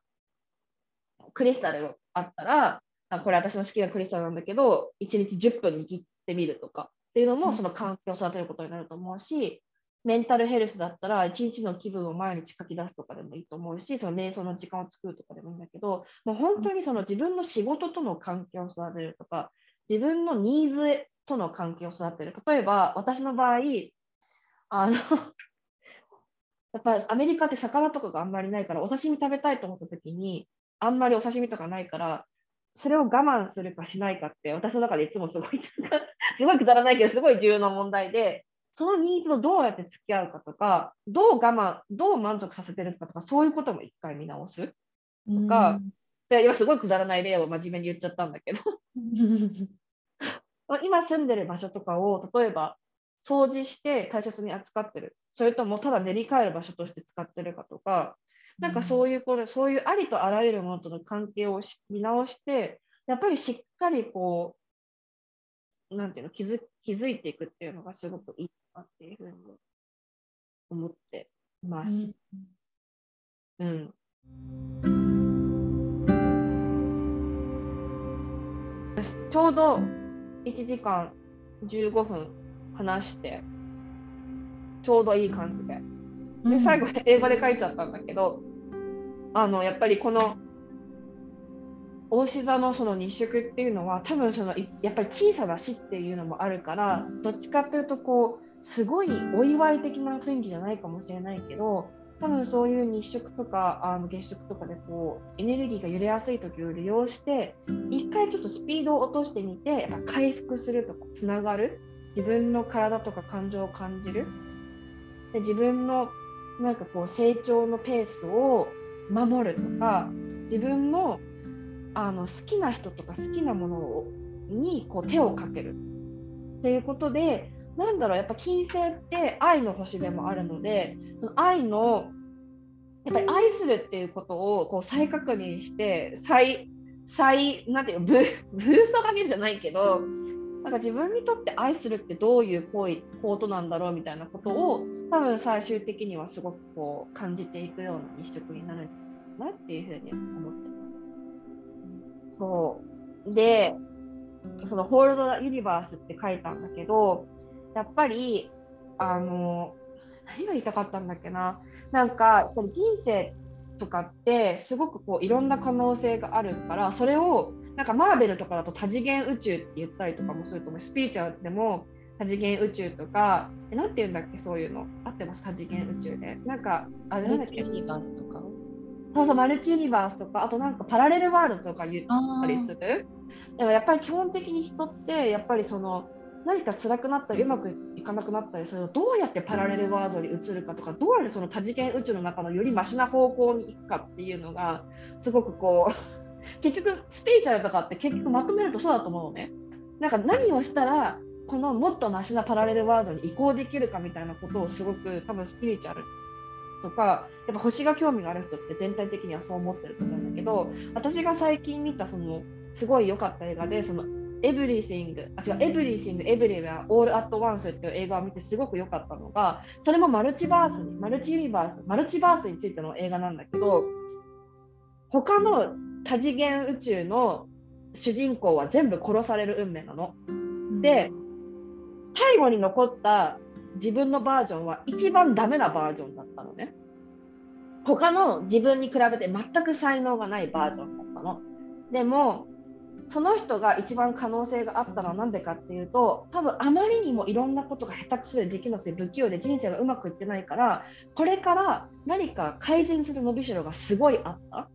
クリスタルがあったらこれ私の好きなクリスタルなんだけど1日10分握ってみるとかっていうのもその関係を育てることになると思うし、メンタルヘルスだったら一日の気分を毎日書き出すとかでもいいと思うしその瞑想の時間を作るとかでもいいんだけどもう本当にその自分の仕事との関係を育てるとか自分のニーズとの関係を育てる。例えば私の場合あの *laughs* やっぱアメリカって魚とかがあんまりないからお刺身食べたいと思った時にあんまりお刺身とかないからそれを我慢するかしないかって私の中でいつもすごい *laughs* すごいくだらないけどすごい重要な問題でそのニーズをどうやって付き合うかとかどう我慢どう満足させてるかとかそういうことも一回見直す。とか、で今すごいくだらない例を真面目に言っちゃったんだけど。*laughs* 今住んでる場所とかを例えば掃除して大切に扱ってる。それともただ練り替える場所として使ってるかとかなんかそういうこと、そういうありとあらゆるものとの関係を見直して、やっぱりしっかりこう、なんていうの、気づ気づいていくっていうのがすごくいいなっていうふうに思ってます。うん、うんちょうど1時間15分話して、ちょうどいい感じで。で最後英語で書いちゃったんだけど、あのやっぱりこの大志座のその日食っていうのは多分そのやっぱり小さな死っていうのもあるからどっちかっていうとこうすごいお祝い的な雰囲気じゃないかもしれないけど多分そういう日食とかあの月食とかでこうエネルギーが揺れやすい時を利用して一回ちょっとスピードを落としてみてやっぱ回復するとかつながる自分の体とか感情を感じる。で自分のなんかこう成長のペースを守るとか自分のあの好きな人とか好きなものをにこう手をかける。っていうことでなんだろうやっぱ金星って愛の星でもあるのでその愛のやっぱり愛するっていうことをこう再確認して再再なんていうのブ *laughs* ブーストかけるじゃないけどなんか自分にとって愛するってどういう行為ことなんだろうみたいなことを多分最終的にはすごくこう感じていくような日食になるんなっていうふうに思ってます。そうでその「ホールド・ユニバース」って書いたんだけどやっぱりあの何が言いたかったんだっけななんか人生とかってすごくこういろんな可能性があるからそれをなんかマーベルとかだと多次元宇宙って言ったりとかもすると思う。スピーチャーでも多次元宇宙とか何て言うんだっけそういうの。あってます多次元宇宙で。なんかあれなんだっけ？ユニバースとか？そうそうマルチユニバースとか。あとなんかパラレルワールドとか言ったりする。でもやっぱり基本的に人ってやっぱりその何か辛くなったりうまくいかなくなったりするとどうやってパラレルワールドに移るかとかどうやってその多次元宇宙の中のよりマシな方向に行くかっていうのがすごくこう結局スピリチュアルとかって結局まとめるとそうだと思うのね。なんか何をしたらこのもっとマシなパラレルワールドに移行できるかみたいなことをすごく多分スピリチュアルとかやっぱ星が興味がある人って全体的にはそう思ってると思うんだけど私が最近見たそのすごい良かった映画でそのエブリシング、あ、違う、エブリシング、エブリウェア、オールアットワンスっていう映画を見てすごく良かったのが、それもマルチバースに、マルチユニバース、マルチバースについての映画なんだけど、他の多次元宇宙の主人公は全部殺される運命なの。で最後に残った自分のバージョンは一番ダメなバージョンだったのね。他の自分に比べて全く才能がないバージョンだったの。でもその人が一番可能性があったのは何でかっていうと多分あまりにもいろんなことが下手くそでできなくて不器用で人生がうまくいってないからこれから何か改善する伸びしろがすごいあった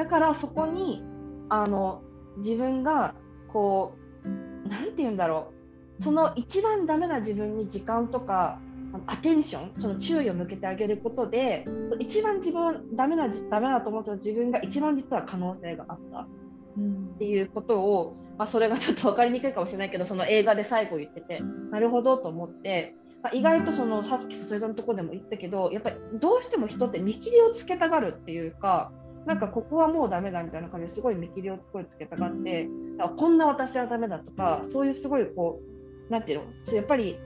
だからそこにあの自分がこう何て言うんだろうその一番ダメな自分に時間とかアテンションその注意を向けてあげることで一番自分ダメなダメだと思った自分が一番実は可能性があったっていうことを、まあ、それがちょっと分かりにくいかもしれないけどその映画で最後言っててなるほどと思って。ま、意外とそのさっきさそりさんのとこでも言ったけどやっぱりどうしても人って見切りをつけたがるっていうかなんかここはもうダメだみたいな感じですごい見切りをすごいつけたがってこんな私はダメだとかそういうすごいこうなんていうの？やっぱり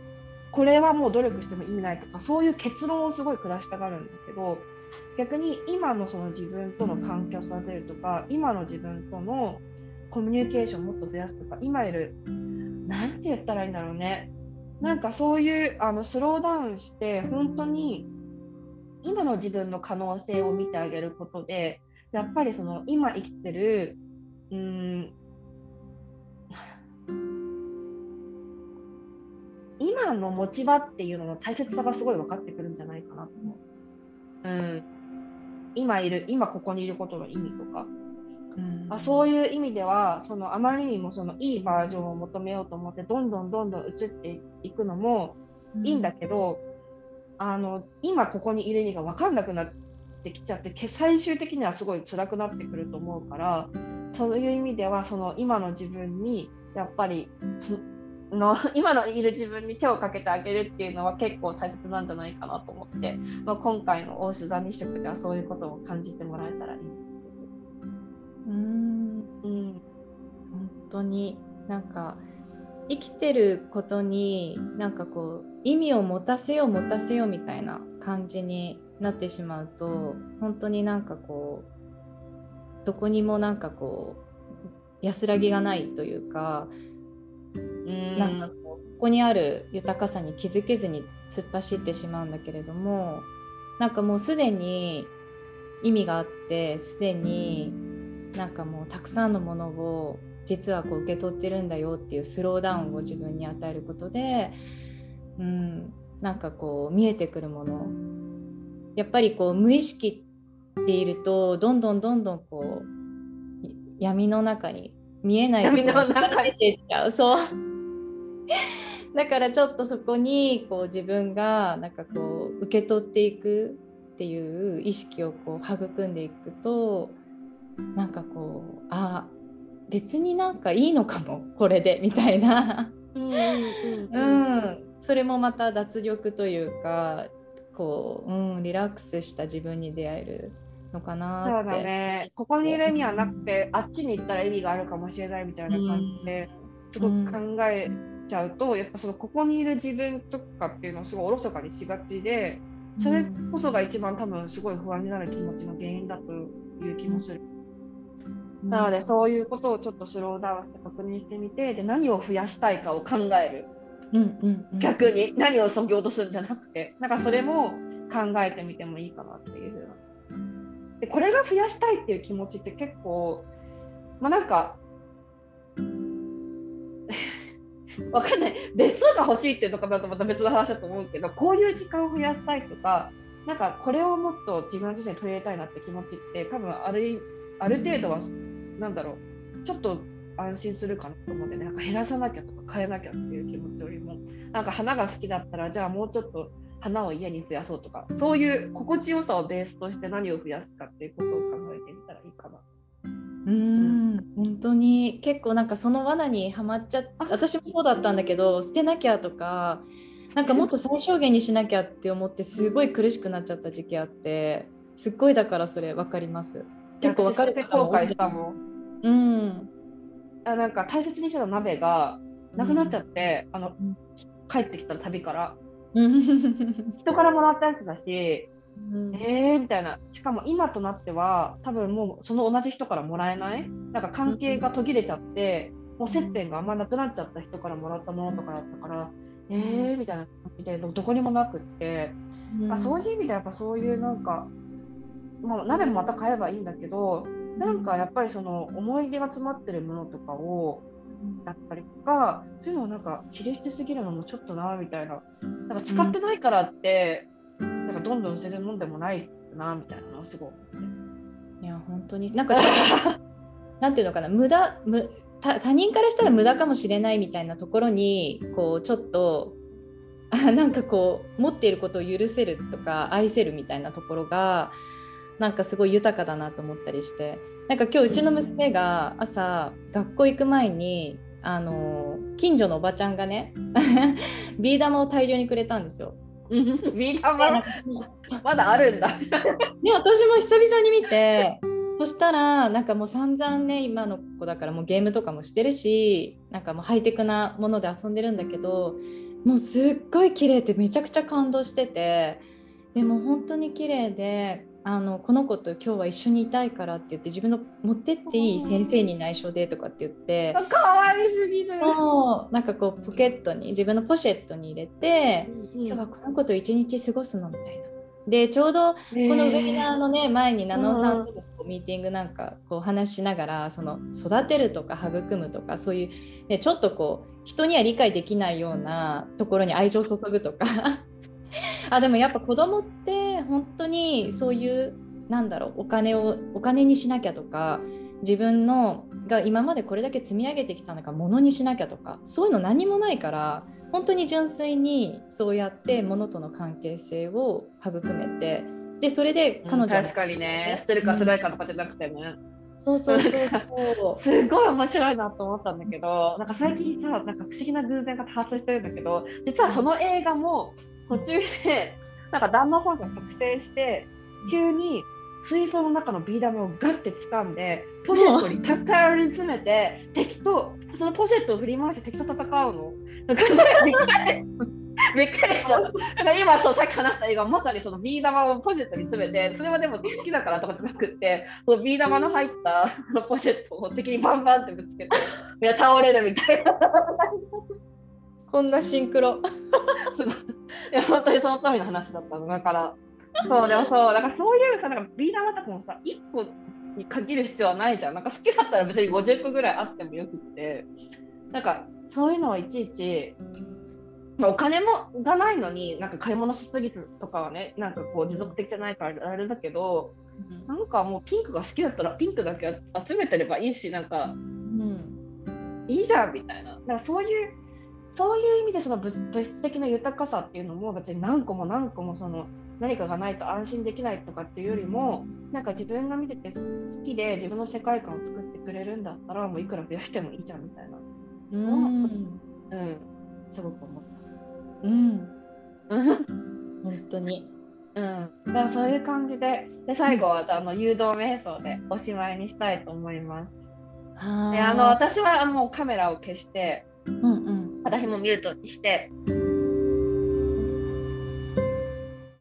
これはもう努力しても意味ないとかそういう結論をすごい下したがるんだけど逆に今のその自分との関係を育てるとか今の自分とのコミュニケーションをもっと増やすとか今いる何て言ったらいいんだろうね。なんかそういうあのスローダウンして本当に今の自分の可能性を見てあげることでやっぱりその今生きてるうん今の持ち場っていうのの大切さがすごい分かってくるんじゃないかなと思う。うん、今いる今ここにいることの意味とか、うん、あそういう意味ではそのあまりにもそのいいバージョンを求めようと思ってどんどんどんどん移っていくのもいいんだけど、うん、あの今ここにいる意味が分かんなくなってきちゃって最終的にはすごい辛くなってくると思うからそういう意味ではその今の自分にやっぱりの *laughs* 今のいる自分に手をかけてあげるっていうのは結構大切なんじゃないかなと思って、まあ、今回の大須座日食ではそういうことを感じてもらえたらいい。うん。うん。本当になんか生きてることになんかこう意味を持たせよう持たせようみたいな感じになってしまうと本当になんかこうどこにもなんかこう安らぎがないというかうん。なんかこうそこにある豊かさに気づけずに突っ走ってしまうんだけれどもなんかもうすでに意味があってすでになんかもうたくさんのものを実はこう受け取ってるんだよっていうスローダウンを自分に与えることで、うん、なんかこう見えてくるもの。やっぱりこう無意識でいるとどんどんどんどんこう闇の中に見えないところに出てっちゃう。そう。*laughs* だからちょっとそこにこう自分がなんかこう受け取っていくっていう意識をこう育んでいくとなんかこうあ別になんかいいのかもこれでみたいな。うん、それもまた脱力というかこう、うん、リラックスした自分に出会えるのかなそうだね。ここにいる意味はなくて、あっちに行ったら意味があるかもしれないみたいな感じで、すごく考えちゃうと、やっぱそのここにいる自分とかっていうのをすごいおろそかにしがちでそれこそが一番多分すごい不安になる気持ちの原因だという気もする。なのでそういうことをちょっとスローダウンして確認してみてで何を増やしたいかを考える、うんうんうん、逆に何をそぎ落とすんじゃなくてなんかそれも考えてみてもいいかなっていうでこれが増やしたいっていう気持ちって結構まあなんか *laughs* わかんない。別荘が欲しいっていうのかなとまた別の話だと思うけどこういう時間を増やしたいとかなんかこれをもっと自分自身に取り入れたいなって気持ちって多分あるある程度はなんだろう。ちょっと安心するかなと思ってねなんか減らさなきゃとか変えなきゃっていう気持ちよりもなんか花が好きだったらじゃあもうちょっと花を家に増やそうとかそういう心地よさをベースとして何を増やすかっていうことを考えてみたらいいかな。うん、本当に結構なんかその罠にはまっちゃって私もそうだったんだけど捨てなきゃとかなんかもっと最小限にしなきゃって思ってすごい苦しくなっちゃった時期あってすっごいだからそれ分かります。結構分かる後悔したもん。うん。あなんか大切にしてた鍋がなくなっちゃって、うん、あの帰ってきた旅から。人からもらったやつだし、うん、えーみたいな。しかも今となっては多分もうその同じ人からもらえない？なんか関係が途切れちゃって、もう接点があんまなくなっちゃった人からもらったものとかだったからえーみたいな。感じでどこにもなくって、あそういう意味でやっぱそういうなんか、まあ、鍋もまた買えばいいんだけどなんかやっぱりその思い出が詰まってるものとかをだったりとかそういうのをなんか切り捨てすぎるのもちょっとなみたいな。なんか使ってないからって、なんかどんどん捨てるもんでもないなみたいなのをすごい思って。いや本当に。なんかちょっと *laughs* なんていうのかな。無駄無他他人からしたら無駄かもしれないみたいなところにこうちょっとあなんかこう持っていることを許せるとか愛せるみたいなところがなんかすごい豊かだなと思ったりしてなんか今日うちの娘が朝学校行く前にあの近所のおばちゃんがね *laughs* ビー玉を大量にくれたんですよ。ビー玉？まだあるんだ。*laughs* ね、私も久々に見てそしたらなんかもう散々ね今の子だからもうゲームとかもしてるしなんかもうハイテクなもので遊んでるんだけどもうすっごい綺麗ってめちゃくちゃ感動しててでも本当に綺麗であのこの子と今日は一緒にいたいからって言って自分の持ってっていい先生に内緒でとかって言って可愛すぎる。もうなんかこうポケットに自分のポシェットに入れて今今日はこの子と一日過ごすのみたいな。でちょうどこのウェビナーのね前に七尾さんとミーティングなんかこう話しながらその育てるとか育むとかそういう、ね、ちょっとこう人には理解できないようなところに愛情を注ぐとか *laughs* あでもやっぱ子供って本当にそういうなんだろうお金をお金にしなきゃとか自分のが今までこれだけ積み上げてきたのか物にしなきゃとかそういうの何もないから本当に純粋にそうやって物との関係性を育めてでそれで彼女は確かにね、捨てるか捨てないかとかじゃなくてね、そうそうそうそう。*laughs* すごい面白いなと思ったんだけど、なんか最近さ、なんか不思議な偶然が多発してるんだけど、実はその映画も途中で、なんか旦那さんが覚醒して、急に水槽の中のビー玉をガッて掴んで、ポシェットにタッタに詰めて、敵と、そのポシェットを振り回して敵と戦うの。なんかびっくりびっくりした。なんか今そうさっき話した映画まさにそのビー玉をポシェットに詰めてそれはでも好きだからとかじゃなくってそのビー玉の入ったポシェットを敵にバンバンってぶつけてみんな倒れるみたいなこんなシンクロ。いや本当にその通りの話だったの。だからそうでもそうだからそういうさなんかビー玉とかもさ1個に限る必要はないじゃん。なんか好きだったら別に50個ぐらいあってもよくって。なんかそういうのはいちいちまあお金もがないのになんか買い物しすぎるとかはねなんかこう持続的じゃないからあれだけどなんかもうピンクが好きだったらピンクだけ集めてればいいしなんかうん。いいじゃんみたいな。だからそういうそういう意味でその物物質的な豊かさっていうのも別に何個も何個もその何かがないと安心できないとかっていうよりもなんか自分が見てて好きで自分の世界観を作ってくれるんだったらもういくら増やしてもいいじゃんみたいな。うん。うん。すごく思った。うん。うん本当に。うん、だからそういう感じで。で最後はじゃああの誘導瞑想でおしまいにしたいと思います。はであの私はもうカメラを消してうんうん私もミュートにして。